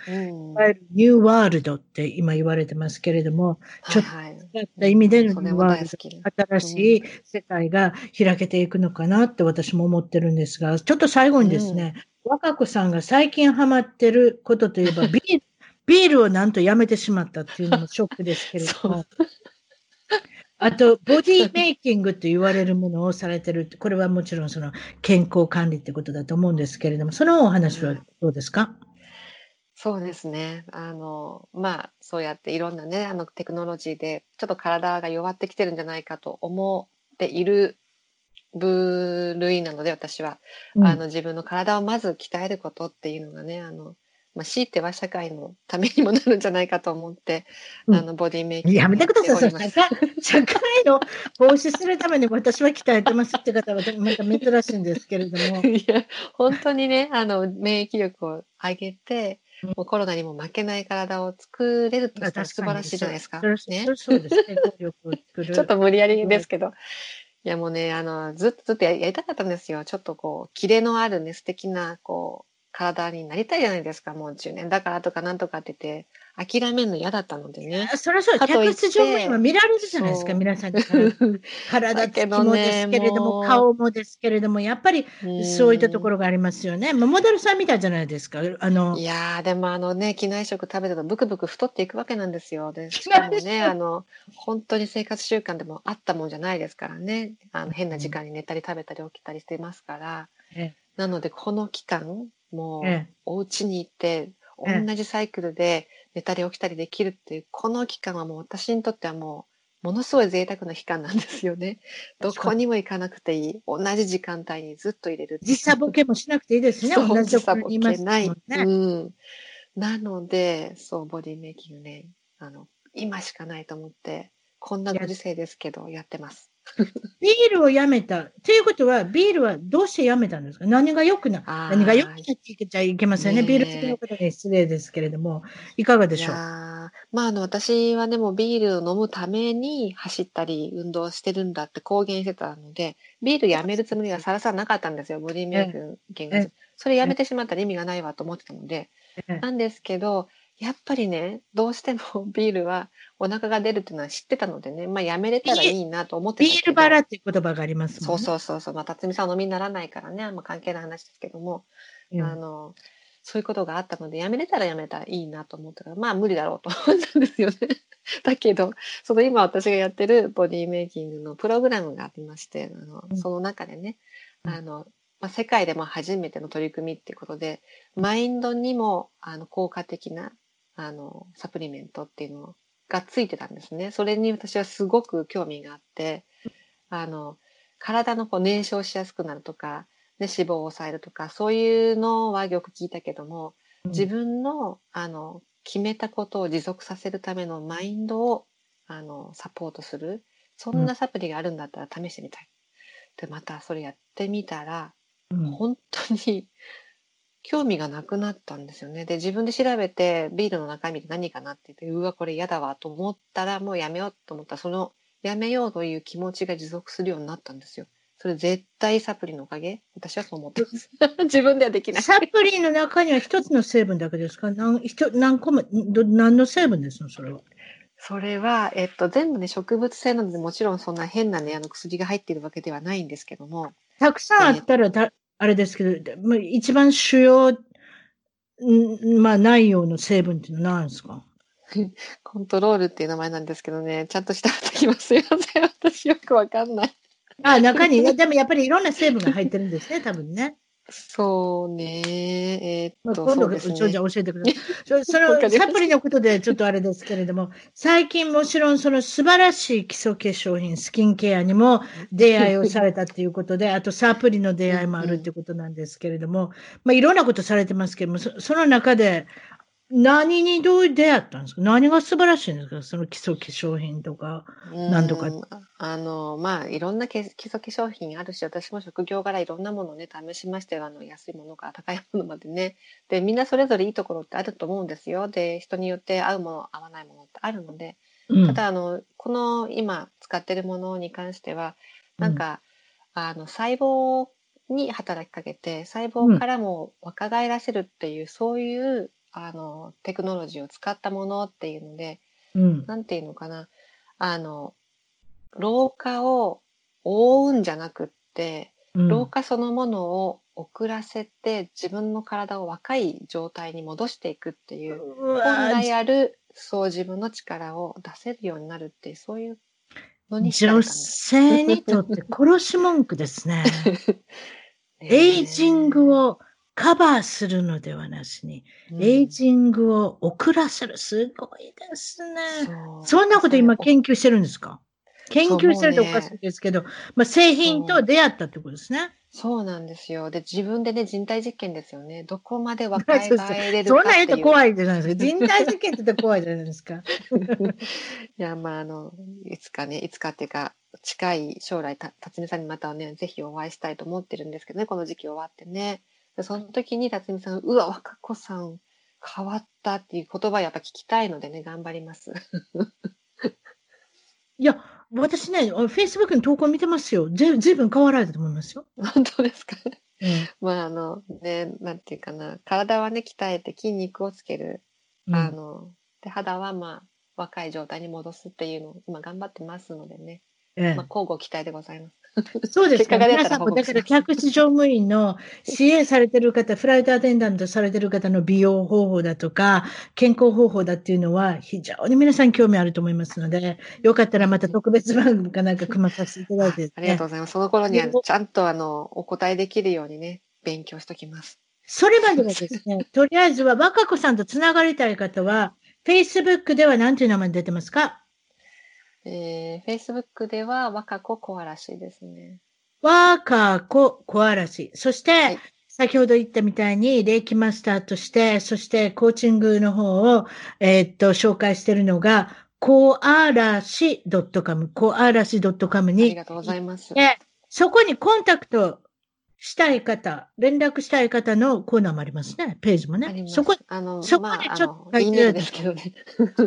Speaker 1: ニューワールドって今言われてますけれども、ちょっと違った意味でのニューワールド、新しい世界が開けていくのかなって私も思ってるんですが、ちょっと最後にですね、うん、若子さんが最近ハマってることといえば、ビール、ビールをなんとやめてしまったっていうのもショックですけれども、あと、ボディメイキングと言われるものをされてる。これはもちろんその健康管理ってことだと思うんですけれども、そのお話はどうですか、
Speaker 2: そうですね。あの、まあ、そうやっていろんなね、あのテクノロジーで、ちょっと体が弱ってきてるんじゃないかと思っている部類なので、私は。うん、あの、自分の体をまず鍛えることっていうのがね、あの、まあ、強いては社会のためにもなるんじゃないかと思って、うん、あの、ボディメイキング
Speaker 1: やめてください。社会の防止するために私は鍛えてますって方はまた珍しいんですけれども。
Speaker 2: いや、本当にね、あの、免疫力を上げて、もうコロナにも負けない体を作れるとしたら素晴らしいじゃないですか。ね、
Speaker 1: そうですね。
Speaker 2: ちょっと無理やりですけど。いやもうね、あの、ずっとずっとやりたかったんですよ。ちょっとこう、キレのあるね、素敵な、こう、体になりたいじゃないですか、もう10年だからとかなんとかって言って、諦めるの嫌だったのでね。
Speaker 1: それそう、客室乗務員は見られるじゃないですか、皆さんに。体つきもですけれども、顔もですけれども、やっぱりそういったところがありますよね。モデルさんみたいじゃないですか。あの
Speaker 2: いやー、でもあのね、機内食食べたとブクブク太っていくわけなんですよ。で、しかもね、あの、本当に生活習慣でもあったもんじゃないですからね。あの変な時間に寝たり食べたり起きたりしてますから。なので、この期間、もう、お家に行って、同じサイクルで寝たり起きたりできるっていう、この期間はもう私にとってはもものすごい贅沢な期間なんですよね。どこにも行かなくていい。同じ時間帯にずっと入れる。
Speaker 1: 時差ボケもしなくていいですね。
Speaker 2: 同じ時差ボケない。うん。なので、そう、ボディメイキングね、あの、今しかないと思って、こんなご時世ですけど、やってます。
Speaker 1: ビールをやめた。ということは、ビールはどうしてやめたんですか？何が良くない何が良くないって言っちゃいけませんね。ねビール好きの方に失礼ですけれども、いかがでしょう？ま
Speaker 2: あ、あの、私はでもビールを飲むために走ったり運動してるんだって公言してたので、ビールやめるつもりはさらさらなかったんですよ。ボディメイク研究。それやめてしまったら意味がないわと思ってたので。なんですけど、やっぱりね、どうしても ビールはお腹が出るっていうのは知ってたのでね、まあやめれたらいいなと思って
Speaker 1: たビールバラっていう言葉があります
Speaker 2: もんね。そうそうそうそう。まあ、辰巳さんお飲みにならないからね、あんま関係ない話ですけども、うん、あの、そういうことがあったので、やめれたらやめたらいいなと思ったから、まあ無理だろうと思ったんですよね。だけど、その今私がやってるボディメイキングのプログラムがありまして、あの、うん、その中でね、あの、まあ、世界でも初めての取り組みっていうことで、マインドにもあの効果的なあの、サプリメントっていうのがついてたんですね。それに私はすごく興味があって、あの、体のこう燃焼しやすくなるとか、ね、脂肪を抑えるとか、そういうのはよく聞いたけども、自分の、あの、決めたことを持続させるためのマインドを、あの、サポートする。そんなサプリがあるんだったら試してみたい。で、またそれやってみたら、うん、本当に興味がなくなったんですよね。で、自分で調べて、ビールの中身って何かなって言って、うわ、これ嫌だわと思ったら、もうやめようと思ったら、その、やめようという気持ちが持続するようになったんですよ。それ絶対サプリのおかげ？私はそう思ってます。自分ではできない。
Speaker 1: サプリの中には一つの成分だけですか？何何個も、何の成分ですの？それは。
Speaker 2: それは、えっと、全部ね、植物性なので、もちろんそんな変なね、あの薬が入っているわけではないんですけども。
Speaker 1: たくさんあったら、あれですけど、まあ、一番主要、まあ、内容の成分っていうのは何ですか？
Speaker 2: コントロールっていう名前なんですけどね、ちゃんとしたときます。すいません。私よくわかんない。
Speaker 1: あ、中に、でもやっぱりいろんな成分が入ってるんですね、多分ね。
Speaker 2: そうね。えー、っと、
Speaker 1: まあ、今度、ね、ちょじゃ教えてください。そのサプリのことでちょっとあれですけれども、最近もちろんその素晴らしい基礎化粧品、スキンケアにも出会いをされたっていうことで、あとサプリの出会いもあるっていうことなんですけれども、まあいろんなことされてますけども、そその中で、何にどう出会ったんですか？何が素晴らしいんですか？その基礎化粧品とか、なんとか。
Speaker 2: あの、まあ、いろんな基礎化粧品あるし、私も職業柄いろんなものをね、試しましてあの、安いものから高いものまでね。で、みんなそれぞれいいところってあると思うんですよ。で、人によって合うもの、合わないものってあるので。ただ、あの、この今使ってるものに関しては、なんか、うん、あの、細胞に働きかけて、細胞からも若返らせるっていう、そういうあのテクノロジーを使ったものっていうので、うん、なんていうのかな。あの老化を覆うんじゃなくって、うん、老化そのものを遅らせて自分の体を若い状態に戻していくっていう本来あるそう自分の力を出せるようになるっていうそういう
Speaker 1: のに女性にとって殺し文句ですね。エイジングをカバーするのではなしに、うん、エイジングを遅らせる。すごいですね。そんなこと今研究してるんですか？研究してるとおかしいですけど、ね、まあ、製品と出会ったってことですね。
Speaker 2: そうなんですよ。で、自分でね、人体実験ですよね。どこまで若返れるかっていう。
Speaker 1: そんな言うと怖いじゃないですか。人体実験って言って怖いじゃないですか？い
Speaker 2: や、まあ、あの、いつかね、いつかっていうか、近い将来、た、辰巳さんにまたね、ぜひお会いしたいと思ってるんですけどね、この時期終わってね。その時に辰巳さん、うわ、若子さん変わったっていう言葉やっぱ聞きたいのでね、頑張ります。
Speaker 1: いや、私ね、Facebook の投稿見てますよ。ずずいぶん変わられたと思いますよ。
Speaker 2: 本当ですか、うん、まあ、あの、ね、なんていうかな、体はね、鍛えて筋肉をつける。うん、あの、で、肌はまあ、若い状態に戻すっていうのを今頑張ってますのでね。ええ、まあ、交互期待でございます。
Speaker 1: そうですね。皆さんも、だから客室乗務員の支援されてる方、フライトアテンダントされてる方の美容方法だとか、健康方法だっていうのは非常に皆さん興味あると思いますので、よかったらまた特別番組かなんか組まさせていただいて、
Speaker 2: ね、ありがとうございます。その頃にはちゃんとあの、お答えできるようにね、勉強しときます。
Speaker 1: それまではですね、とりあえずは若子さんとつながりたい方は、Facebook では何ていう名前出てますか？
Speaker 2: えー、Facebook では若子小嵐ですね。
Speaker 1: 若子小嵐。そして、はい、先ほど言ったみたいに、霊気マスターとして、そしてコーチングの方を、えー、っと、紹介しているのが、コアラシ .com、コアラシ .com に。あ
Speaker 2: りがとうございます。
Speaker 1: そこにコンタクトしたい方、連絡したい方のコーナーもありますね。ページもね。そこ、あの、そこでちょっと書いて、ですけどね。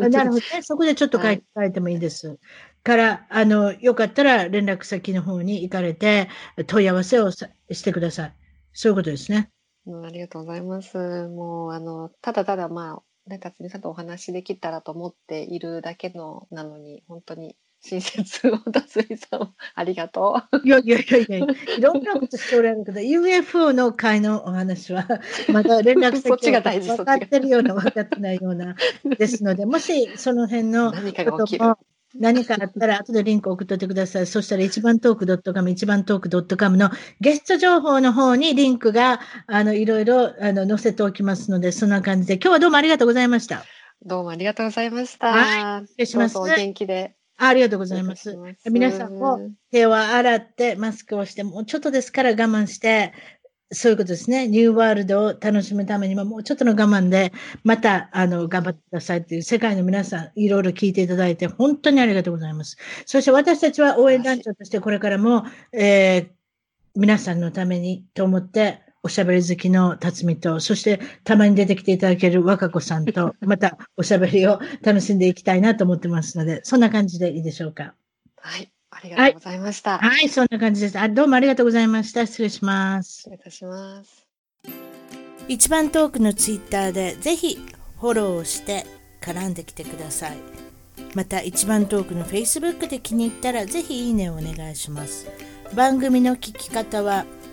Speaker 1: なるほどね。そこでちょっと書いて、はい、てもいいです。から、あの、よかったら連絡先の方に行かれて、問い合わせをしてください。そういうことですね。
Speaker 2: うん、ありがとうございます。もう、あの、ただただ、まあ、ね、辰巳さんとお話できたらと思っているだけのなのに、本当に親切を辰巳さん、ありがと
Speaker 1: う。いやいやいやいや、いろんなことしておられるけど、UFO の会のお話は、まだ連絡先が分かってるような、分かってないような、ですので、もしその辺のことも、何かあったら、後でリンク送っといてください。そしたら、一番トーク .com、一番トーク .com のゲスト情報の方にリンクが、あの、いろいろ、あの、載せておきますので、そんな感じで、今日はどうもありがとうございました。
Speaker 2: どうもありがとうございました。はい。失礼します。お元気で。
Speaker 1: ありがとうございます。ます皆さんも手を洗ってマスクをして、もうちょっとですから我慢して、そういうことですね。ニューワールドを楽しむためにも、もうちょっとの我慢で、また、あの、頑張ってくださいっていう、世界の皆さん、いろいろ聞いていただいて、本当にありがとうございます。そして私たちは応援団長として、これからも、えー、皆さんのためにと思って、おしゃべり好きの辰巳と、そしてたまに出てきていただける若子さんと、またおしゃべりを楽しんでいきたいなと思ってますので、そんな感じでいいでしょうか。
Speaker 2: はい。ありがとうございました。
Speaker 1: はい、はい、そんな感じですあ。どうもありがとうございました。失礼します。
Speaker 2: 失礼いたします。
Speaker 1: 一番トークのツイッターでぜひフォローして絡んできてください。また一番トークの Facebook で気に入ったらぜひいいねをお願いします。番組の聞き方は